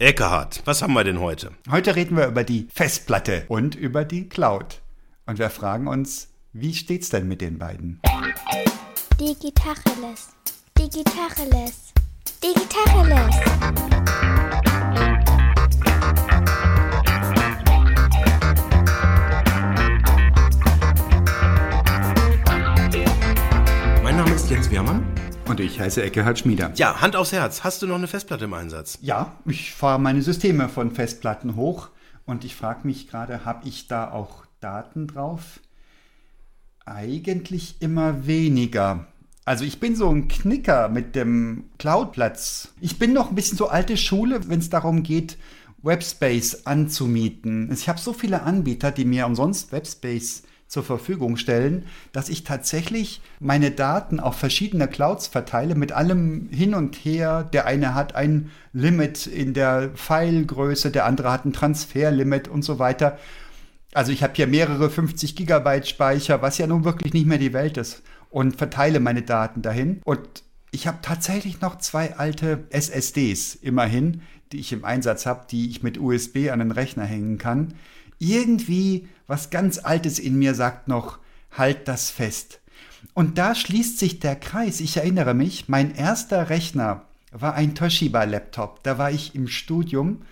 Eckehard, was haben wir denn heute? Heute reden wir über die Festplatte und über die Cloud. Und wir fragen uns, wie steht's denn mit den beiden? Digitacheles. Digitacheles. Digitacheles. Mein Name ist Jens Wehrmann. Und ich heiße Eckehard Schmieder. Ja, Hand aufs Herz. Hast du noch eine Festplatte im Einsatz? Ja, ich fahre meine Systeme von Festplatten hoch und ich frage mich gerade, habe ich da auch Daten drauf? Eigentlich immer weniger. Also ich bin so ein Knicker mit dem Cloudplatz. Ich bin noch ein bisschen so alte Schule, wenn es darum geht, Webspace anzumieten. Ich habe so viele Anbieter, die mir umsonst Webspace zur Verfügung stellen, dass ich tatsächlich meine Daten auf verschiedene Clouds verteile mit allem hin und her. Der eine hat ein Limit in der Filegröße, der andere hat ein Transferlimit und so weiter. Also ich habe hier mehrere 50 Gigabyte Speicher, was ja nun wirklich nicht mehr die Welt ist und verteile meine Daten dahin. Und ich habe tatsächlich noch zwei alte SSDs immerhin, die ich im Einsatz habe, die ich mit USB an den Rechner hängen kann. Irgendwie was ganz Altes in mir sagt noch, halt das fest. Und da schließt sich der Kreis. Ich erinnere mich, mein erster Rechner war ein Toshiba-Laptop. Da war ich im Studium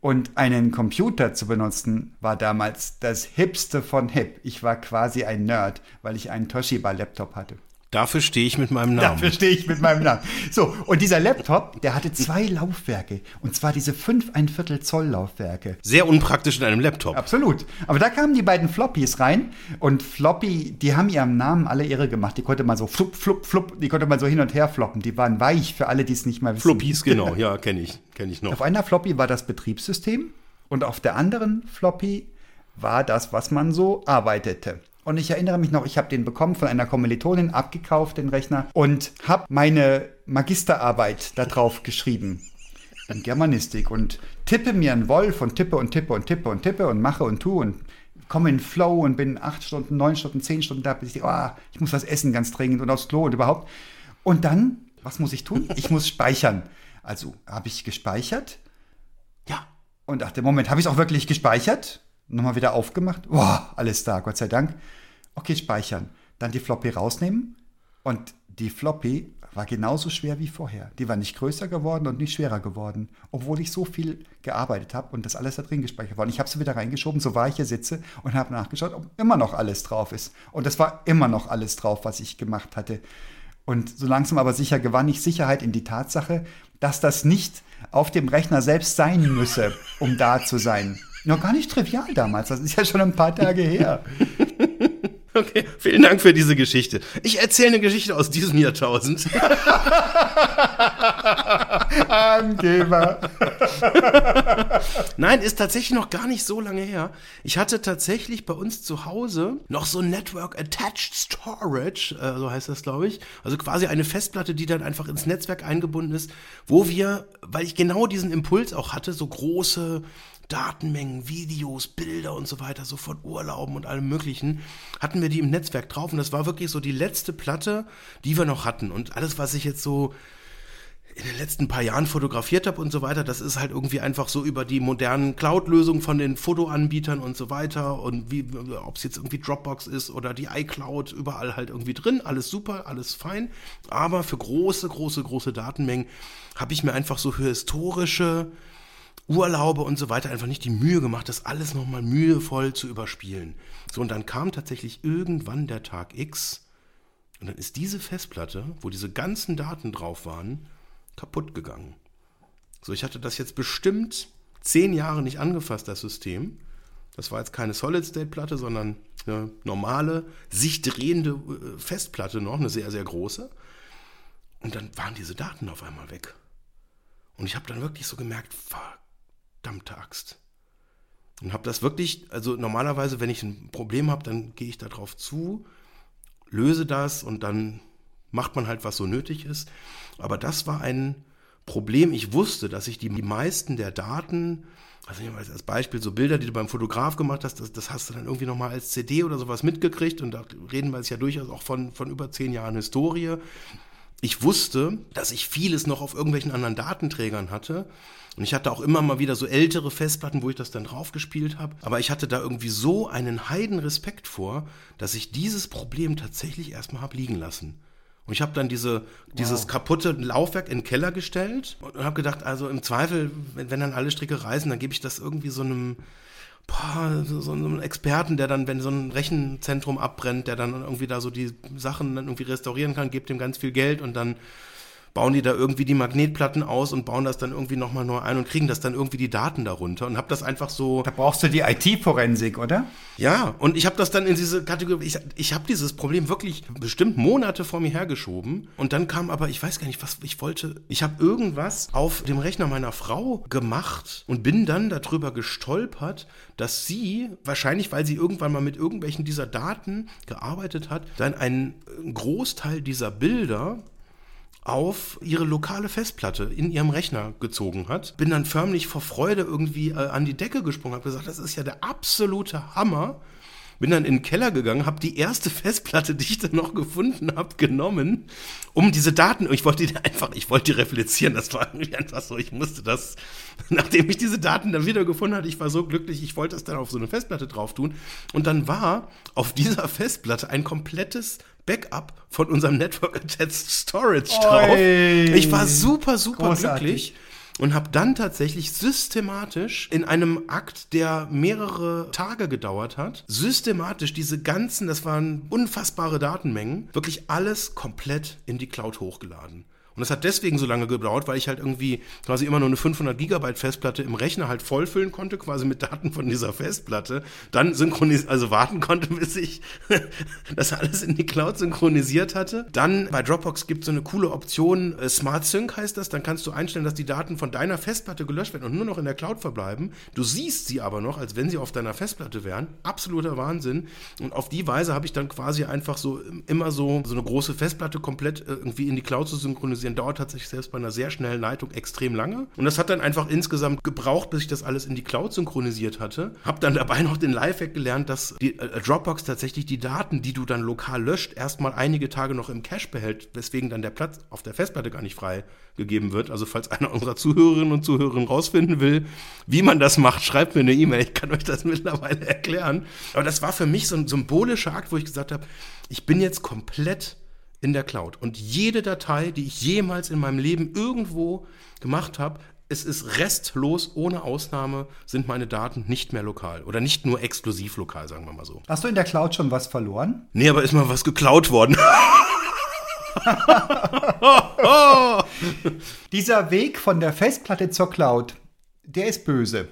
und einen Computer zu benutzen war damals das Hipste von Hip. Ich war quasi ein Nerd, weil ich einen Toshiba-Laptop hatte. Dafür stehe ich mit meinem Namen. Dafür stehe ich mit meinem Namen. So, und dieser Laptop, der hatte zwei Laufwerke. Und zwar diese 5 ein Viertel Zoll Laufwerke. Sehr unpraktisch in einem Laptop. Absolut. Aber da kamen die beiden Floppies rein. Und Floppy, die haben ihrem Namen alle Ehre gemacht. Die konnte man so flupp, flupp, flupp, die konnte man so hin und her floppen. Die waren weich für alle, die es nicht mehr wissen. Floppies, genau. Ja, kenne ich. Kenne ich noch. Auf einer Floppy war das Betriebssystem. Und auf der anderen Floppy war das, was man so arbeitete. Und ich erinnere mich noch, ich habe den bekommen von einer Kommilitonin, abgekauft, den Rechner, und habe meine Magisterarbeit da drauf geschrieben. In Germanistik. Und tippe mir einen Wolf und tippe und tippe und tippe und tippe und mache und tue und komme in Flow und bin acht Stunden, neun Stunden, zehn Stunden da, bis ich, oh, ich muss was essen ganz dringend und aufs Klo und überhaupt. Und dann, was muss ich tun? Ich muss speichern. Also habe ich gespeichert. Ja. Und dachte, Moment, habe ich es auch wirklich gespeichert? Nochmal wieder aufgemacht. Boah, alles da, Gott sei Dank. Okay, speichern. Dann die Floppy rausnehmen. Und die Floppy war genauso schwer wie vorher. Die war nicht größer geworden und nicht schwerer geworden, obwohl ich so viel gearbeitet habe und das alles da drin gespeichert war. Und ich habe sie wieder reingeschoben, so war ich hier sitze und habe nachgeschaut, ob immer noch alles drauf ist. Und es war immer noch alles drauf, was ich gemacht hatte. Und so langsam aber sicher gewann ich Sicherheit in die Tatsache, dass das nicht auf dem Rechner selbst sein müsse, um da zu sein. Noch gar nicht trivial damals, das ist ja schon ein paar Tage her. Okay, vielen Dank für diese Geschichte. Ich erzähle eine Geschichte aus diesem Jahrtausend. Angeber. Nein, ist tatsächlich noch gar nicht so lange her. Ich hatte tatsächlich bei uns zu Hause noch so Network Attached Storage, äh, so heißt das, glaube ich. Also quasi eine Festplatte, die dann einfach ins Netzwerk eingebunden ist, wo wir, weil ich genau diesen Impuls auch hatte, so große Datenmengen, Videos, Bilder und so weiter, so von Urlauben und allem Möglichen, hatten wir die im Netzwerk drauf. Und das war wirklich so die letzte Platte, die wir noch hatten. Und alles, was ich jetzt so in den letzten paar Jahren fotografiert habe und so weiter, das ist halt irgendwie einfach so über die modernen Cloud-Lösungen von den Fotoanbietern und so weiter und wie, ob es jetzt irgendwie Dropbox ist oder die iCloud, überall halt irgendwie drin, alles super, alles fein. Aber für große, große, große Datenmengen habe ich mir einfach so für historische Urlaube und so weiter einfach nicht die Mühe gemacht, das alles nochmal mühevoll zu überspielen. So, und dann kam tatsächlich irgendwann der Tag X und dann ist diese Festplatte, wo diese ganzen Daten drauf waren, kaputt gegangen. So, ich hatte das jetzt bestimmt zehn Jahre nicht angefasst, das System. Das war jetzt keine Solid-State-Platte, sondern eine normale, sich drehende äh, Festplatte noch, eine sehr, sehr große. Und dann waren diese Daten auf einmal weg. Und ich habe dann wirklich so gemerkt, fuck, verdammte Axt. Und habe das wirklich, also normalerweise, wenn ich ein Problem habe, dann gehe ich darauf zu, löse das und dann macht man halt, was so nötig ist. Aber das war ein Problem. Ich wusste, dass ich die meisten der Daten, also als Beispiel so Bilder, die du beim Fotograf gemacht hast, das, das hast du dann irgendwie nochmal als CD oder sowas mitgekriegt. Und da reden wir jetzt ja durchaus auch von, von über zehn Jahren Historie. Ich wusste, dass ich vieles noch auf irgendwelchen anderen Datenträgern hatte. Und ich hatte auch immer mal wieder so ältere Festplatten, wo ich das dann draufgespielt habe. Aber ich hatte da irgendwie so einen heiden Respekt vor, dass ich dieses Problem tatsächlich erstmal habe liegen lassen. Und ich habe dann diese, dieses kaputte Laufwerk in den Keller gestellt und habe gedacht, also im Zweifel, wenn, wenn dann alle Stricke reißen, dann gebe ich das irgendwie so einem, boah, so, so einem Experten, der dann, wenn so ein Rechenzentrum abbrennt, der dann irgendwie da so die Sachen dann irgendwie restaurieren kann, gibt ihm ganz viel Geld und dann bauen die da irgendwie die Magnetplatten aus und bauen das dann irgendwie nochmal neu ein und kriegen das dann irgendwie die Daten darunter und habe das einfach so. Da brauchst du die IT-Forensik, oder? Ja, und ich habe das dann in diese Kategorie, ich, ich habe dieses Problem wirklich bestimmt Monate vor mir hergeschoben und dann kam aber, ich weiß gar nicht, was ich wollte, ich habe irgendwas auf dem Rechner meiner Frau gemacht und bin dann darüber gestolpert, dass sie, wahrscheinlich weil sie irgendwann mal mit irgendwelchen dieser Daten gearbeitet hat, dann einen Großteil dieser Bilder auf ihre lokale Festplatte in ihrem Rechner gezogen hat. Bin dann förmlich vor Freude irgendwie äh, an die Decke gesprungen, habe gesagt, das ist ja der absolute Hammer. Bin dann in den Keller gegangen, habe die erste Festplatte, die ich dann noch gefunden habe, genommen, um diese Daten, ich wollte die einfach, ich wollte die replizieren, das war irgendwie einfach so, ich musste das, nachdem ich diese Daten dann wieder gefunden hatte, ich war so glücklich, ich wollte das dann auf so eine Festplatte drauf tun und dann war auf dieser Festplatte ein komplettes Backup von unserem Network Attached Storage drauf. Oi. Ich war super, super Großartig. glücklich und habe dann tatsächlich systematisch in einem Akt, der mehrere Tage gedauert hat, systematisch diese ganzen, das waren unfassbare Datenmengen, wirklich alles komplett in die Cloud hochgeladen. Und das hat deswegen so lange gedauert, weil ich halt irgendwie quasi immer nur eine 500 Gigabyte Festplatte im Rechner halt vollfüllen konnte, quasi mit Daten von dieser Festplatte. Dann synchronisiert, also warten konnte, bis ich das alles in die Cloud synchronisiert hatte. Dann bei Dropbox gibt es so eine coole Option, äh, Smart Sync heißt das. Dann kannst du einstellen, dass die Daten von deiner Festplatte gelöscht werden und nur noch in der Cloud verbleiben. Du siehst sie aber noch, als wenn sie auf deiner Festplatte wären. Absoluter Wahnsinn. Und auf die Weise habe ich dann quasi einfach so immer so, so eine große Festplatte komplett äh, irgendwie in die Cloud zu synchronisieren. Dauert tatsächlich selbst bei einer sehr schnellen Leitung extrem lange. Und das hat dann einfach insgesamt gebraucht, bis ich das alles in die Cloud synchronisiert hatte. Hab dann dabei noch den Lifehack gelernt, dass die äh, Dropbox tatsächlich die Daten, die du dann lokal löscht, erstmal einige Tage noch im Cache behält, weswegen dann der Platz auf der Festplatte gar nicht frei gegeben wird. Also falls einer unserer Zuhörerinnen und Zuhörer rausfinden will, wie man das macht, schreibt mir eine E-Mail. Ich kann euch das mittlerweile erklären. Aber das war für mich so ein symbolischer Akt, wo ich gesagt habe, ich bin jetzt komplett in der Cloud. Und jede Datei, die ich jemals in meinem Leben irgendwo gemacht habe, es ist restlos, ohne Ausnahme, sind meine Daten nicht mehr lokal. Oder nicht nur exklusiv lokal, sagen wir mal so. Hast du in der Cloud schon was verloren? Nee, aber ist mal was geklaut worden. Dieser Weg von der Festplatte zur Cloud, der ist böse.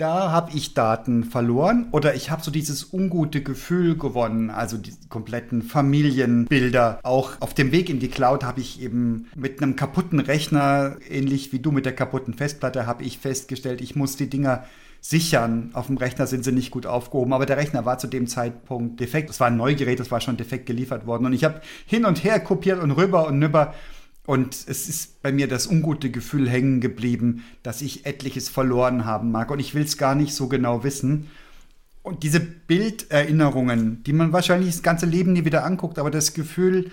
Da habe ich Daten verloren oder ich habe so dieses ungute Gefühl gewonnen, also die kompletten Familienbilder. Auch auf dem Weg in die Cloud habe ich eben mit einem kaputten Rechner, ähnlich wie du mit der kaputten Festplatte, habe ich festgestellt, ich muss die Dinger sichern. Auf dem Rechner sind sie nicht gut aufgehoben, aber der Rechner war zu dem Zeitpunkt defekt. Es war ein Neugerät, das war schon defekt geliefert worden und ich habe hin und her kopiert und rüber und nüber. Und es ist bei mir das ungute Gefühl hängen geblieben, dass ich etliches verloren haben mag. Und ich will es gar nicht so genau wissen. Und diese Bilderinnerungen, die man wahrscheinlich das ganze Leben nie wieder anguckt, aber das Gefühl,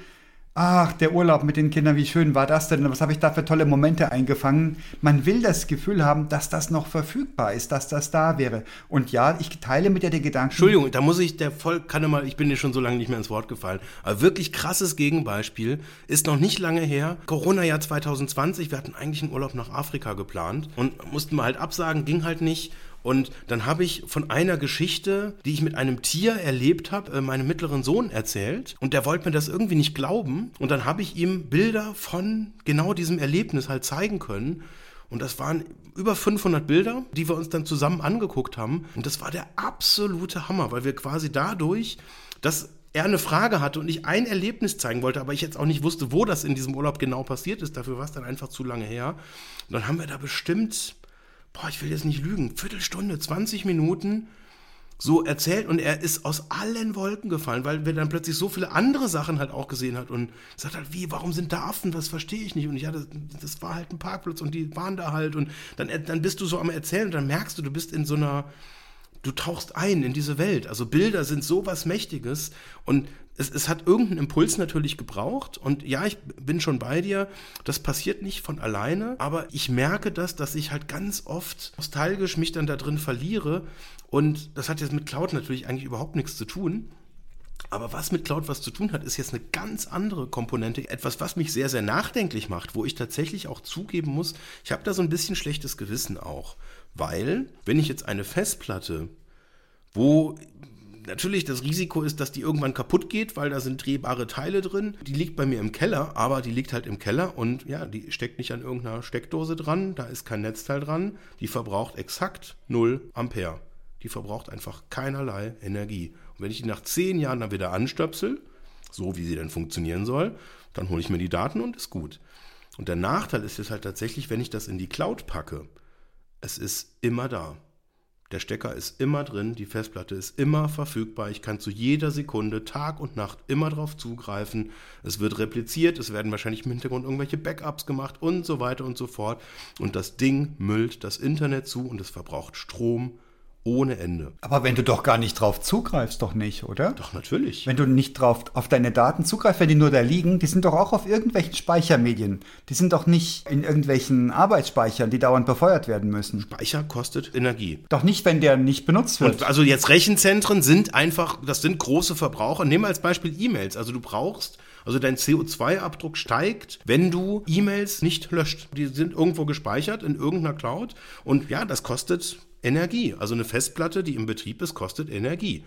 ach, der Urlaub mit den Kindern, wie schön war das denn? Was habe ich da für tolle Momente eingefangen? Man will das Gefühl haben, dass das noch verfügbar ist, dass das da wäre. Und ja, ich teile mit dir den Gedanken. Entschuldigung, da muss ich der voll, kann mal, ich bin dir schon so lange nicht mehr ins Wort gefallen. Aber wirklich krasses Gegenbeispiel ist noch nicht lange her. Corona-Jahr 2020, wir hatten eigentlich einen Urlaub nach Afrika geplant und mussten mal halt absagen, ging halt nicht. Und dann habe ich von einer Geschichte, die ich mit einem Tier erlebt habe, äh, meinem mittleren Sohn erzählt. Und der wollte mir das irgendwie nicht glauben. Und dann habe ich ihm Bilder von genau diesem Erlebnis halt zeigen können. Und das waren über 500 Bilder, die wir uns dann zusammen angeguckt haben. Und das war der absolute Hammer, weil wir quasi dadurch, dass er eine Frage hatte und ich ein Erlebnis zeigen wollte, aber ich jetzt auch nicht wusste, wo das in diesem Urlaub genau passiert ist. Dafür war es dann einfach zu lange her. Und dann haben wir da bestimmt boah, ich will jetzt nicht lügen, Viertelstunde, 20 Minuten so erzählt und er ist aus allen Wolken gefallen, weil wir dann plötzlich so viele andere Sachen halt auch gesehen hat und sagt halt, wie, warum sind da Affen? Das verstehe ich nicht. Und ich hatte, das war halt ein Parkplatz und die waren da halt und dann, dann bist du so am Erzählen und dann merkst du, du bist in so einer, du tauchst ein in diese Welt. Also Bilder sind so was Mächtiges und es, es hat irgendeinen Impuls natürlich gebraucht. Und ja, ich bin schon bei dir. Das passiert nicht von alleine. Aber ich merke das, dass ich halt ganz oft nostalgisch mich dann da drin verliere. Und das hat jetzt mit Cloud natürlich eigentlich überhaupt nichts zu tun. Aber was mit Cloud was zu tun hat, ist jetzt eine ganz andere Komponente. Etwas, was mich sehr, sehr nachdenklich macht, wo ich tatsächlich auch zugeben muss, ich habe da so ein bisschen schlechtes Gewissen auch. Weil, wenn ich jetzt eine Festplatte, wo natürlich das Risiko ist, dass die irgendwann kaputt geht, weil da sind drehbare Teile drin. Die liegt bei mir im Keller, aber die liegt halt im Keller und ja, die steckt nicht an irgendeiner Steckdose dran, da ist kein Netzteil dran. Die verbraucht exakt 0 Ampere. Die verbraucht einfach keinerlei Energie. Und wenn ich die nach zehn Jahren dann wieder anstöpsel, so wie sie dann funktionieren soll, dann hole ich mir die Daten und ist gut. Und der Nachteil ist jetzt halt tatsächlich, wenn ich das in die Cloud packe, es ist immer da. Der Stecker ist immer drin, die Festplatte ist immer verfügbar. Ich kann zu jeder Sekunde, Tag und Nacht immer darauf zugreifen. Es wird repliziert, es werden wahrscheinlich im Hintergrund irgendwelche Backups gemacht und so weiter und so fort. Und das Ding müllt das Internet zu und es verbraucht Strom ohne Ende. Aber wenn du doch gar nicht drauf zugreifst, doch nicht, oder? Doch, natürlich. Wenn du nicht drauf auf deine Daten zugreifst, wenn die nur da liegen, die sind doch auch auf irgendwelchen Speichermedien. Die sind doch nicht in irgendwelchen Arbeitsspeichern, die dauernd befeuert werden müssen. Speicher kostet Energie. Doch nicht, wenn der nicht benutzt wird. Und also jetzt Rechenzentren sind einfach, das sind große Verbraucher. Nehmen wir als Beispiel E-Mails. Also du brauchst also dein CO2-Abdruck steigt, wenn du E-Mails nicht löscht. Die sind irgendwo gespeichert in irgendeiner Cloud und ja, das kostet Energie. Also eine Festplatte, die im Betrieb ist, kostet Energie.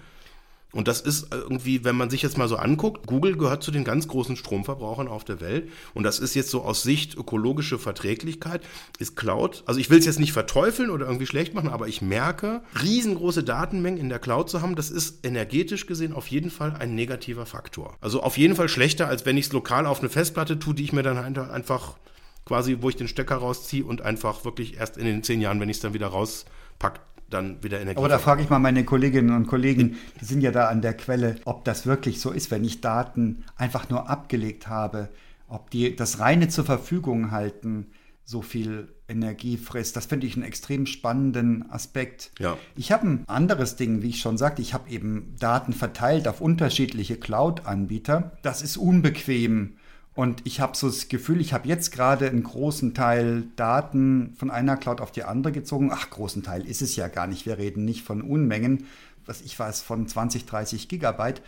Und das ist irgendwie, wenn man sich jetzt mal so anguckt, Google gehört zu den ganz großen Stromverbrauchern auf der Welt. Und das ist jetzt so aus Sicht ökologische Verträglichkeit, ist Cloud. Also ich will es jetzt nicht verteufeln oder irgendwie schlecht machen, aber ich merke, riesengroße Datenmengen in der Cloud zu haben, das ist energetisch gesehen auf jeden Fall ein negativer Faktor. Also auf jeden Fall schlechter, als wenn ich es lokal auf eine Festplatte tue, die ich mir dann einfach quasi, wo ich den Stecker rausziehe und einfach wirklich erst in den zehn Jahren, wenn ich es dann wieder raus packt dann wieder Energie. Aber da frage ich mal meine Kolleginnen und Kollegen, die sind ja da an der Quelle, ob das wirklich so ist, wenn ich Daten einfach nur abgelegt habe, ob die das reine zur Verfügung halten, so viel Energie frisst. Das finde ich einen extrem spannenden Aspekt. Ja. Ich habe ein anderes Ding, wie ich schon sagte, ich habe eben Daten verteilt auf unterschiedliche Cloud-Anbieter. Das ist unbequem und ich habe so das Gefühl, ich habe jetzt gerade einen großen Teil Daten von einer Cloud auf die andere gezogen. Ach, großen Teil ist es ja gar nicht. Wir reden nicht von Unmengen, was ich weiß, von 20, 30 Gigabyte.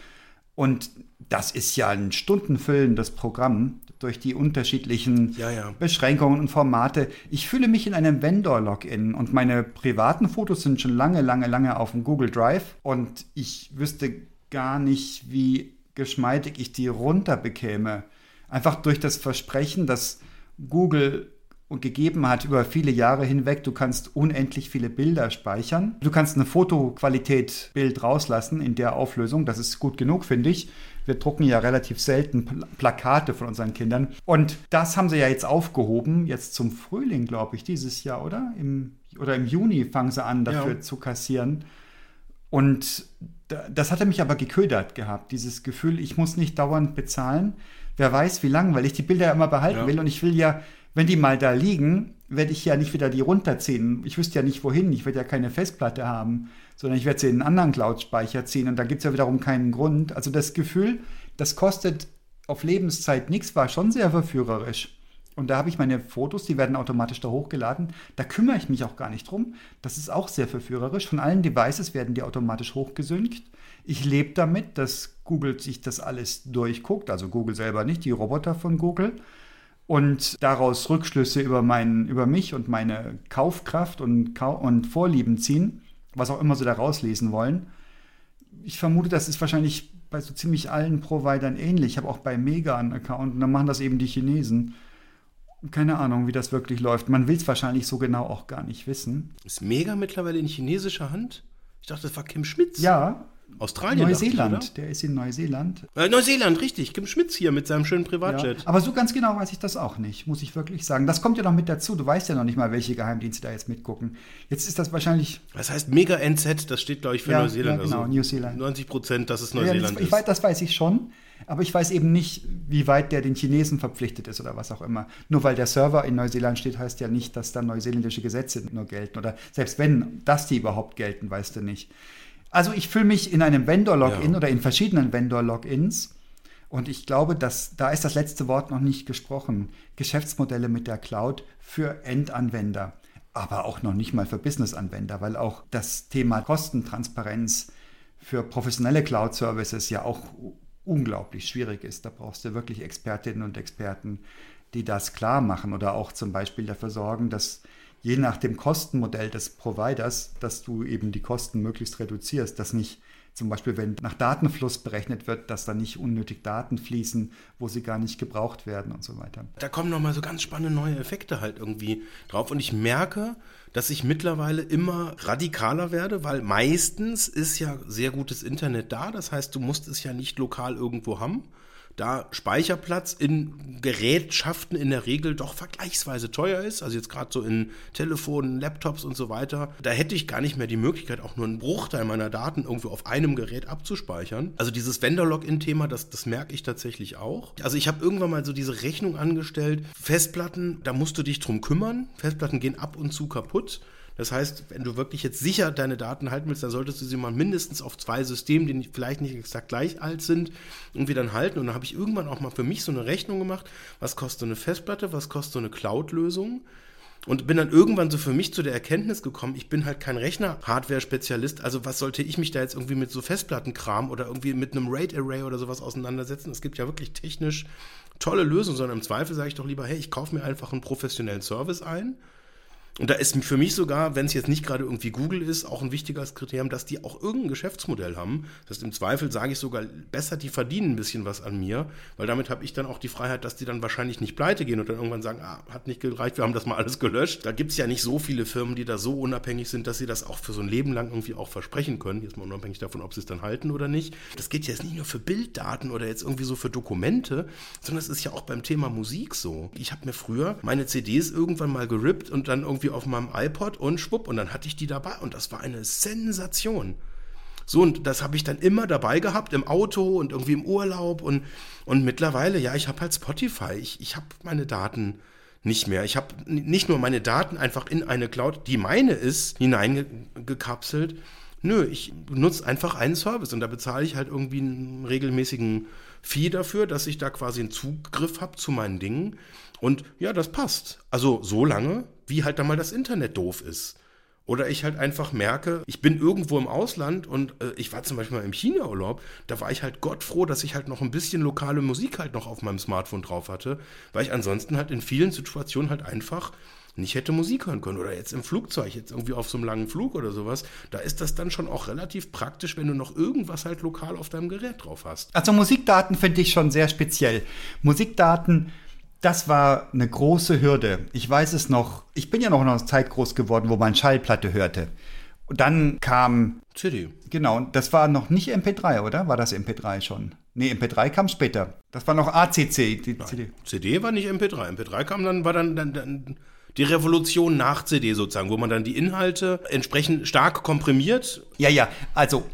Und das ist ja ein stundenfüllendes Programm durch die unterschiedlichen ja, ja. Beschränkungen und Formate. Ich fühle mich in einem Vendor-Login und meine privaten Fotos sind schon lange, lange, lange auf dem Google Drive und ich wüsste gar nicht, wie geschmeidig ich die runterbekäme. Einfach durch das Versprechen, das Google gegeben hat über viele Jahre hinweg. Du kannst unendlich viele Bilder speichern. Du kannst eine Fotoqualität Bild rauslassen in der Auflösung. Das ist gut genug, finde ich. Wir drucken ja relativ selten Plakate von unseren Kindern. Und das haben sie ja jetzt aufgehoben, jetzt zum Frühling, glaube ich, dieses Jahr, oder? Im, oder im Juni fangen sie an, dafür ja. zu kassieren. Und das hatte mich aber geködert gehabt, dieses Gefühl, ich muss nicht dauernd bezahlen wer weiß wie lang, weil ich die Bilder ja immer behalten ja. will und ich will ja, wenn die mal da liegen, werde ich ja nicht wieder die runterziehen. Ich wüsste ja nicht wohin, ich werde ja keine Festplatte haben, sondern ich werde sie in einen anderen Cloud-Speicher ziehen und da gibt es ja wiederum keinen Grund. Also das Gefühl, das kostet auf Lebenszeit nichts, war schon sehr verführerisch. Und da habe ich meine Fotos, die werden automatisch da hochgeladen. Da kümmere ich mich auch gar nicht drum. Das ist auch sehr verführerisch. Von allen Devices werden die automatisch hochgesynkt. Ich lebe damit, dass Google sich das alles durchguckt, also Google selber nicht, die Roboter von Google und daraus Rückschlüsse über, mein, über mich und meine Kaufkraft und, und Vorlieben ziehen, was auch immer sie da rauslesen wollen. Ich vermute, das ist wahrscheinlich bei so ziemlich allen Providern ähnlich. Ich habe auch bei Mega einen Account und dann machen das eben die Chinesen. Keine Ahnung, wie das wirklich läuft. Man will es wahrscheinlich so genau auch gar nicht wissen. Ist Mega mittlerweile in chinesischer Hand? Ich dachte, das war Kim Schmitz. Ja, Australien. Neuseeland, ich, der ist in Neuseeland. Äh, Neuseeland, richtig. Kim Schmitz hier mit seinem schönen Privatjet. Ja, aber so ganz genau weiß ich das auch nicht, muss ich wirklich sagen. Das kommt ja noch mit dazu. Du weißt ja noch nicht mal, welche Geheimdienste da jetzt mitgucken. Jetzt ist das wahrscheinlich. Das heißt Mega NZ, das steht, glaube ich, für ja, Neuseeland. Ja, genau, also New Zealand. 90 Prozent, dass es Neuseeland ja, das, ist. Das weiß ich schon. Aber ich weiß eben nicht, wie weit der den Chinesen verpflichtet ist oder was auch immer. Nur weil der Server in Neuseeland steht, heißt ja nicht, dass da neuseeländische Gesetze nur gelten. Oder selbst wenn, dass die überhaupt gelten, weißt du nicht. Also ich fühle mich in einem Vendor-Login Ja. oder in verschiedenen Vendor-Logins und ich glaube, dass da ist das letzte Wort noch nicht gesprochen. Geschäftsmodelle mit der Cloud für Endanwender, aber auch noch nicht mal für Business-Anwender, weil auch das Thema Kostentransparenz für professionelle Cloud-Services ja auch unglaublich schwierig ist. Da brauchst du wirklich Expertinnen und Experten, die das klar machen oder auch zum Beispiel dafür sorgen, dass je nach dem Kostenmodell des Providers, dass du eben die Kosten möglichst reduzierst, dass nicht zum Beispiel, wenn nach Datenfluss berechnet wird, dass da nicht unnötig Daten fließen, wo sie gar nicht gebraucht werden und so weiter. Da kommen nochmal so ganz spannende neue Effekte halt irgendwie drauf. Und ich merke, dass ich mittlerweile immer radikaler werde, weil meistens ist ja sehr gutes Internet da. Das heißt, du musst es ja nicht lokal irgendwo haben. Da Speicherplatz in Gerätschaften in der Regel doch vergleichsweise teuer ist, also jetzt gerade so in Telefonen, Laptops und so weiter, da hätte ich gar nicht mehr die Möglichkeit, auch nur einen Bruchteil meiner Daten irgendwo auf einem Gerät abzuspeichern. Also dieses Vendor-Login-Thema, das, das merke ich tatsächlich auch. Also ich habe irgendwann mal so diese Rechnung angestellt, Festplatten, da musst du dich drum kümmern. Festplatten gehen ab und zu kaputt. Das heißt, wenn du wirklich jetzt sicher deine Daten halten willst, dann solltest du sie mal mindestens auf zwei Systemen, die vielleicht nicht exakt gleich alt sind, irgendwie dann halten. Und dann habe ich irgendwann auch mal für mich so eine Rechnung gemacht, was kostet so eine Festplatte, was kostet so eine Cloud-Lösung. Und bin dann irgendwann so für mich zu der Erkenntnis gekommen, ich bin halt kein Rechner-Hardware-Spezialist, also was sollte ich mich da jetzt irgendwie mit so Festplattenkram oder irgendwie mit einem RAID-Array oder sowas auseinandersetzen? Es gibt ja wirklich technisch tolle Lösungen, sondern im Zweifel sage ich doch lieber, hey, ich kaufe mir einfach einen professionellen Service ein. Und da ist für mich sogar, wenn es jetzt nicht gerade irgendwie Google ist, auch ein wichtiges Kriterium, dass die auch irgendein Geschäftsmodell haben. Das heißt, im Zweifel sage ich sogar besser, die verdienen ein bisschen was an mir, weil damit habe ich dann auch die Freiheit, dass die dann wahrscheinlich nicht pleite gehen und dann irgendwann sagen, ah, hat nicht gereicht, wir haben das mal alles gelöscht. Da gibt es ja nicht so viele Firmen, die da so unabhängig sind, dass sie das auch für so ein Leben lang irgendwie auch versprechen können. Jetzt mal unabhängig davon, ob sie es dann halten oder nicht. Das geht jetzt nicht nur für Bilddaten oder jetzt irgendwie so für Dokumente, sondern es ist ja auch beim Thema Musik so. Ich habe mir früher meine CDs irgendwann mal gerippt und dann irgendwie auf meinem iPod und schwupp und dann hatte ich die dabei und das war eine Sensation. So, und das habe ich dann immer dabei gehabt, im Auto und irgendwie im Urlaub und, und mittlerweile, ja, ich habe halt Spotify. Ich, ich habe meine Daten nicht mehr. Ich habe nicht nur meine Daten einfach in eine Cloud, die meine ist, hineingekapselt. Nö, ich nutze einfach einen Service und da bezahle ich halt irgendwie einen regelmäßigen Fee dafür, dass ich da quasi einen Zugriff habe zu meinen Dingen. Und ja, das passt. Also so lange, wie halt dann mal das Internet doof ist. Oder ich halt einfach merke, ich bin irgendwo im Ausland und äh, ich war zum Beispiel mal im China-Urlaub, da war ich halt Gott froh, dass ich halt noch ein bisschen lokale Musik halt noch auf meinem Smartphone drauf hatte, weil ich ansonsten halt in vielen Situationen halt einfach nicht hätte Musik hören können. Oder jetzt im Flugzeug, jetzt irgendwie auf so einem langen Flug oder sowas, da ist das dann schon auch relativ praktisch, wenn du noch irgendwas halt lokal auf deinem Gerät drauf hast. Also Musikdaten finde ich schon sehr speziell. Musikdaten, das war eine große Hürde. Ich weiß es noch, ich bin ja noch in einer Zeit groß geworden, wo man Schallplatte hörte. Und dann kam, CD. genau, das war noch nicht MP3, oder? War das MP3 schon? Nee, MP3 kam später. Das war noch ACC, die CD. CD war nicht MP3. MP3 kam dann, war dann, dann, dann die Revolution nach CD sozusagen, wo man dann die Inhalte entsprechend stark komprimiert. Ja, ja, also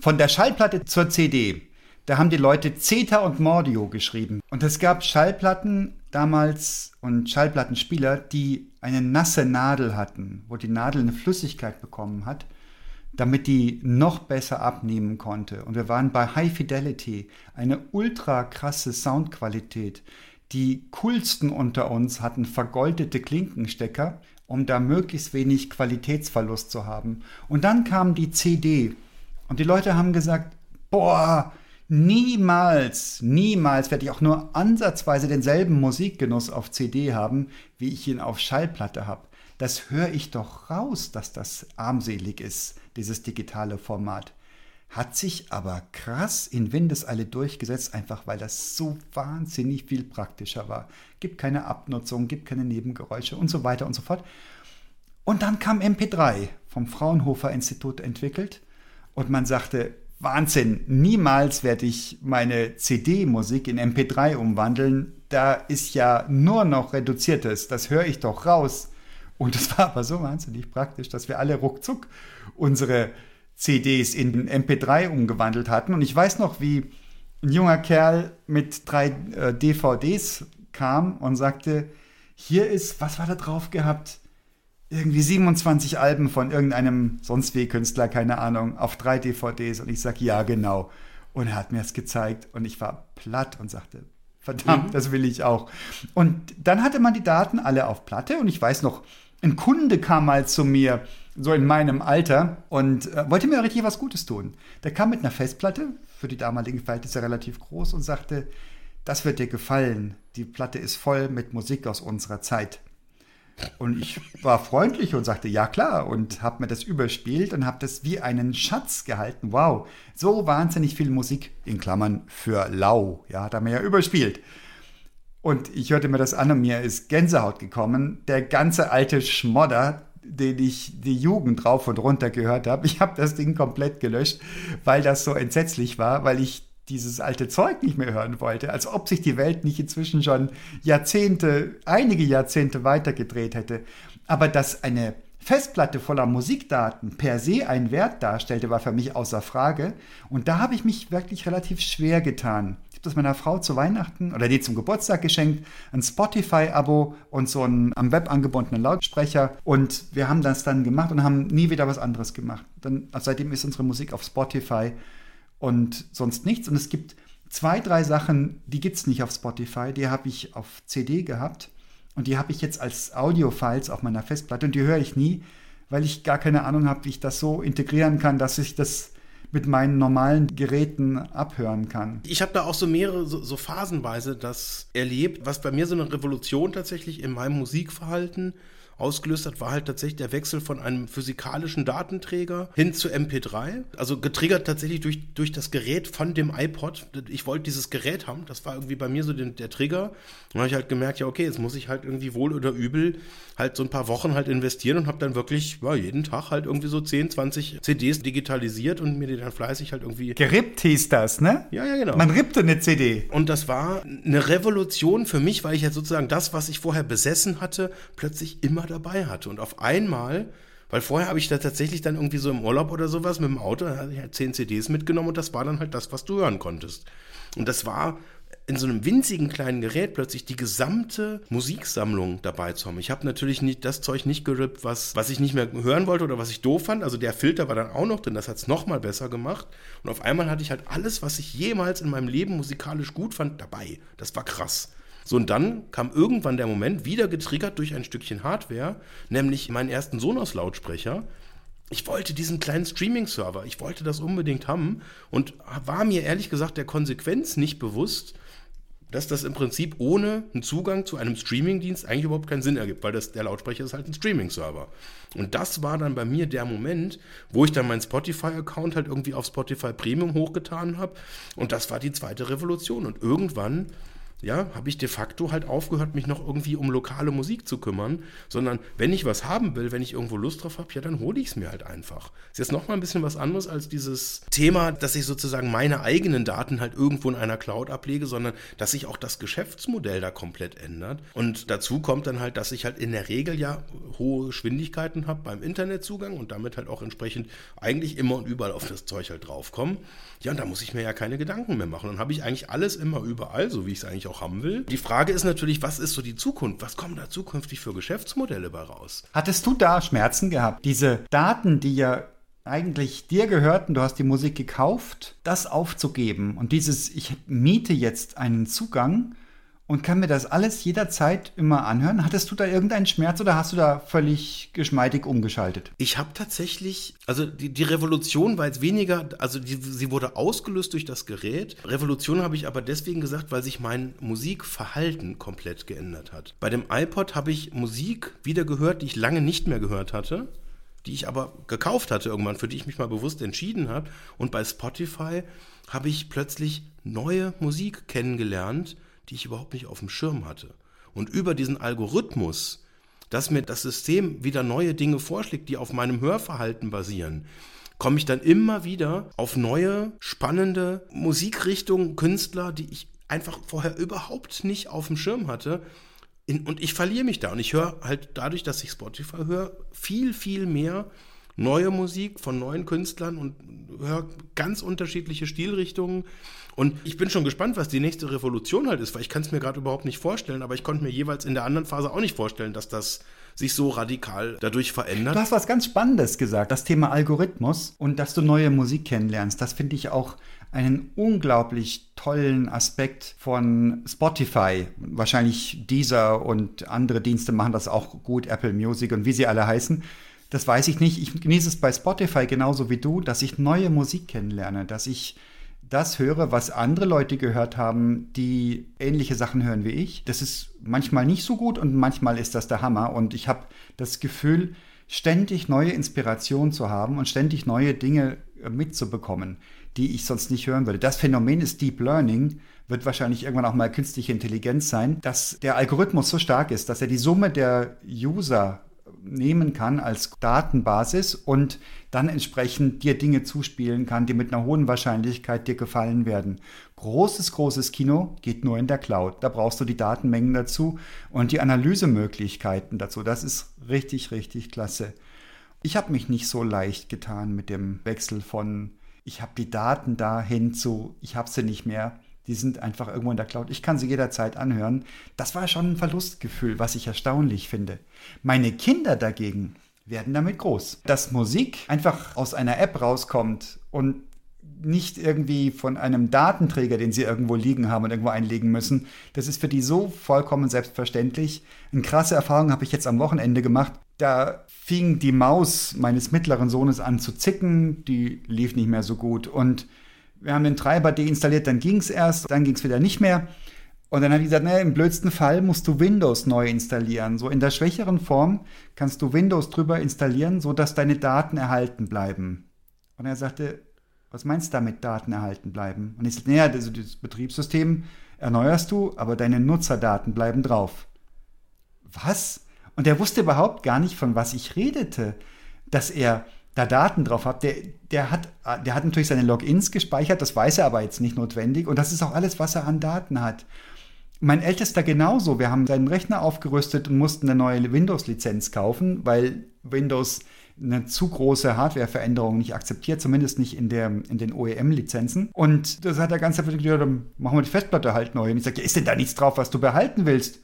von der Schallplatte zur CD, da haben die Leute Zeta und Mordio geschrieben. Und es gab Schallplatten damals und Schallplattenspieler, die eine nasse Nadel hatten, wo die Nadel eine Flüssigkeit bekommen hat, damit die noch besser abnehmen konnte. Und wir waren bei High Fidelity, eine ultra krasse Soundqualität. Die coolsten unter uns hatten vergoldete Klinkenstecker, um da möglichst wenig Qualitätsverlust zu haben. Und dann kam die CD und die Leute haben gesagt, boah, niemals, niemals werde ich auch nur ansatzweise denselben Musikgenuss auf CD haben, wie ich ihn auf Schallplatte habe. Das höre ich doch raus, dass das armselig ist, dieses digitale Format. Hat sich aber krass in Windeseile durchgesetzt, einfach weil das so wahnsinnig viel praktischer war. Gibt keine Abnutzung, gibt keine Nebengeräusche und so weiter und so fort. Und dann kam MP3 vom Fraunhofer Institut entwickelt und man sagte, Wahnsinn, niemals werde ich meine CD-Musik in MP3 umwandeln. Da ist ja nur noch reduziertes, das höre ich doch raus. Und es war aber so wahnsinnig praktisch, dass wir alle ruckzuck unsere CDs in MP3 umgewandelt hatten. Und ich weiß noch, wie ein junger Kerl mit drei äh, DVDs kam und sagte, hier ist, was war da drauf gehabt? Irgendwie 27 Alben von irgendeinem sonst wie Künstler, keine Ahnung, auf drei DVDs und ich sage, ja, genau. Und er hat mir das gezeigt und ich war platt und sagte, verdammt, mhm. das will ich auch. Und dann hatte man die Daten alle auf Platte und ich weiß noch, ein Kunde kam mal zu mir, so in meinem Alter, und äh, wollte mir richtig was Gutes tun. Der kam mit einer Festplatte, für die damaligen Verhältnisse relativ groß, und sagte, das wird dir gefallen. Die Platte ist voll mit Musik aus unserer Zeit. Und ich war freundlich und sagte, ja klar, und habe mir das überspielt und habe das wie einen Schatz gehalten. Wow, so wahnsinnig viel Musik, in Klammern für lau, ja, hat er mir ja überspielt. Und ich hörte mir das an und mir ist Gänsehaut gekommen. Der ganze alte Schmodder, den ich die Jugend drauf und runter gehört habe, ich habe das Ding komplett gelöscht, weil das so entsetzlich war, weil ich dieses alte Zeug nicht mehr hören wollte, als ob sich die Welt nicht inzwischen schon Jahrzehnte, einige Jahrzehnte weitergedreht hätte. Aber dass eine Festplatte voller Musikdaten per se einen Wert darstellte, war für mich außer Frage. Und da habe ich mich wirklich relativ schwer getan. Ich habe das meiner Frau zu Weihnachten oder die zum Geburtstag geschenkt, ein Spotify-Abo und so einen am Web angebundenen Lautsprecher. Und wir haben das dann gemacht und haben nie wieder was anderes gemacht. Dann, also seitdem ist unsere Musik auf Spotify und sonst nichts. Und es gibt zwei, drei Sachen, die gibt es nicht auf Spotify, die habe ich auf CD gehabt und die habe ich jetzt als Audio-Files auf meiner Festplatte und die höre ich nie, weil ich gar keine Ahnung habe, wie ich das so integrieren kann, dass ich das mit meinen normalen Geräten abhören kann. Ich habe da auch so mehrere, so, so, phasenweise das erlebt, was bei mir so eine Revolution tatsächlich in meinem Musikverhalten ausgelöst hat, war halt tatsächlich der Wechsel von einem physikalischen Datenträger hin zu MP3. Also getriggert tatsächlich durch, durch das Gerät von dem iPod. Ich wollte dieses Gerät haben. Das war irgendwie bei mir so den, der Trigger. Dann habe ich halt gemerkt, ja, okay, jetzt muss ich halt irgendwie wohl oder übel halt so ein paar Wochen halt investieren und habe dann wirklich ja, jeden Tag halt irgendwie so 10, 20 CDs digitalisiert und mir die dann fleißig halt irgendwie. Gerippt hieß das, ne? Ja, ja, genau. Man rippte eine CD. Und das war eine Revolution für mich, weil ich ja sozusagen das, was ich vorher besessen hatte, plötzlich immer dabei hatte. Und auf einmal, weil vorher habe ich da tatsächlich dann irgendwie so im Urlaub oder sowas mit dem Auto, da hatte ich halt zehn CDs mitgenommen und das war dann halt das, was du hören konntest. Und das war in so einem winzigen kleinen Gerät plötzlich die gesamte Musiksammlung dabei zu haben. Ich habe natürlich nicht das Zeug nicht gerippt, was, was ich nicht mehr hören wollte oder was ich doof fand. Also der Filter war dann auch noch drin, das hat es nochmal besser gemacht. Und auf einmal hatte ich halt alles, was ich jemals in meinem Leben musikalisch gut fand, dabei. Das war krass. So, und dann kam irgendwann der Moment, wieder getriggert durch ein Stückchen Hardware, nämlich meinen ersten Sonos-Lautsprecher. Ich wollte diesen kleinen Streaming-Server, ich wollte das unbedingt haben und war mir ehrlich gesagt der Konsequenz nicht bewusst, dass das im Prinzip ohne einen Zugang zu einem Streaming-Dienst eigentlich überhaupt keinen Sinn ergibt, weil das, der Lautsprecher ist halt ein Streaming-Server. Und das war dann bei mir der Moment, wo ich dann meinen Spotify-Account halt irgendwie auf Spotify Premium hochgetan habe. Und das war die zweite Revolution. Und irgendwann ja, habe ich de facto halt aufgehört, mich noch irgendwie um lokale Musik zu kümmern, sondern wenn ich was haben will, wenn ich irgendwo Lust drauf habe, ja, dann hole ich es mir halt einfach. Ist jetzt nochmal ein bisschen was anderes als dieses Thema, dass ich sozusagen meine eigenen Daten halt irgendwo in einer Cloud ablege, sondern dass sich auch das Geschäftsmodell da komplett ändert. Und dazu kommt dann halt, dass ich halt in der Regel ja hohe Geschwindigkeiten habe beim Internetzugang und damit halt auch entsprechend eigentlich immer und überall auf das Zeug halt draufkomme. Ja, und da muss ich mir ja keine Gedanken mehr machen. Dann habe ich eigentlich alles immer überall, so wie ich es eigentlich auch haben will. Die Frage ist natürlich, was ist so die Zukunft? Was kommen da zukünftig für Geschäftsmodelle bei raus? Hattest du da Schmerzen gehabt? Diese Daten, die ja eigentlich dir gehörten, du hast die Musik gekauft, das aufzugeben und dieses, ich miete jetzt einen Zugang und kann mir das alles jederzeit immer anhören. Hattest du da irgendeinen Schmerz oder hast du da völlig geschmeidig umgeschaltet? Ich habe tatsächlich, also die, die, Revolution war jetzt weniger, also die, sie wurde ausgelöst durch das Gerät. Revolution habe ich aber deswegen gesagt, weil sich mein Musikverhalten komplett geändert hat. Bei dem iPod habe ich Musik wieder gehört, die ich lange nicht mehr gehört hatte die ich aber gekauft hatte irgendwann, für die ich mich mal bewusst entschieden habe. Und bei Spotify habe ich plötzlich neue Musik kennengelernt, die ich überhaupt nicht auf dem Schirm hatte. Und über diesen Algorithmus, dass mir das System wieder neue Dinge vorschlägt, die auf meinem Hörverhalten basieren, komme ich dann immer wieder auf neue, spannende Musikrichtungen, Künstler, die ich einfach vorher überhaupt nicht auf dem Schirm hatte. und ich verliere mich da. Und ich höre halt dadurch, dass ich Spotify höre, viel, viel mehr neue Musik von neuen Künstlern und höre ganz unterschiedliche Stilrichtungen. Und ich bin schon gespannt, was die nächste Revolution halt ist, weil ich kann es mir gerade überhaupt nicht vorstellen, aber ich konnte mir jeweils in der anderen Phase auch nicht vorstellen, dass das sich so radikal dadurch verändert. Du hast was ganz Spannendes gesagt, das Thema Algorithmus und dass du neue Musik kennenlernst. Das finde ich auch einen unglaublich tollen Aspekt von Spotify. Wahrscheinlich dieser und andere Dienste machen das auch gut, Apple Music und wie sie alle heißen. Das weiß ich nicht. Ich genieße es bei Spotify genauso wie du, dass ich neue Musik kennenlerne, dass ich das höre, was andere Leute gehört haben, die ähnliche Sachen hören wie ich. Das ist manchmal nicht so gut und manchmal ist das der Hammer. Und ich habe das Gefühl, ständig neue Inspiration zu haben und ständig neue Dinge äh, mitzubekommen, die ich sonst nicht hören würde. Das Phänomen ist Deep Learning, wird wahrscheinlich irgendwann auch mal künstliche Intelligenz sein, dass der Algorithmus so stark ist, dass er die Summe der User nehmen kann als Datenbasis und dann entsprechend dir Dinge zuspielen kann, die mit einer hohen Wahrscheinlichkeit dir gefallen werden. Großes, großes Kino geht nur in der Cloud. Da brauchst du die Datenmengen dazu und die Analysemöglichkeiten dazu. Das ist richtig, richtig klasse. Ich habe mich nicht so leicht getan mit dem Wechsel von ich habe die Daten dahin zu ich habe sie nicht mehr die sind einfach irgendwo in der Cloud. Ich kann sie jederzeit anhören. Das war schon ein Verlustgefühl, was ich erstaunlich finde. Meine Kinder dagegen werden damit groß. Dass Musik einfach aus einer App rauskommt und nicht irgendwie von einem Datenträger, den sie irgendwo liegen haben und irgendwo einlegen müssen. Das ist für die so vollkommen selbstverständlich. Eine krasse Erfahrung habe ich jetzt am Wochenende gemacht. Da fing die Maus meines mittleren Sohnes an zu zicken, die lief nicht mehr so gut und wir haben den Treiber deinstalliert, dann ging es erst, dann ging es wieder nicht mehr. Und dann habe ich gesagt, naja, im blödsten Fall musst du Windows neu installieren. So in der schwächeren Form kannst du Windows drüber installieren, sodass deine Daten erhalten bleiben. Und er sagte, was meinst du damit, Daten erhalten bleiben? Und ich sagte, naja, das, das Betriebssystem erneuerst du, aber deine Nutzerdaten bleiben drauf. Was? Und er wusste überhaupt gar nicht, von was ich redete. Dass er da Daten drauf hat, der, der, hat, der hat natürlich seine Logins gespeichert, das weiß er aber jetzt nicht notwendig. Und das ist auch alles, was er an Daten hat. Mein Ältester genauso. Wir haben seinen Rechner aufgerüstet und mussten eine neue Windows-Lizenz kaufen, weil Windows eine zu große Hardware-Veränderung nicht akzeptiert, zumindest nicht in, der, in den OEM-Lizenzen. Und das hat er ganz einfach gesagt, dann machen wir die Festplatte halt neu. Und ich sage, ja, ist denn da nichts drauf, was du behalten willst?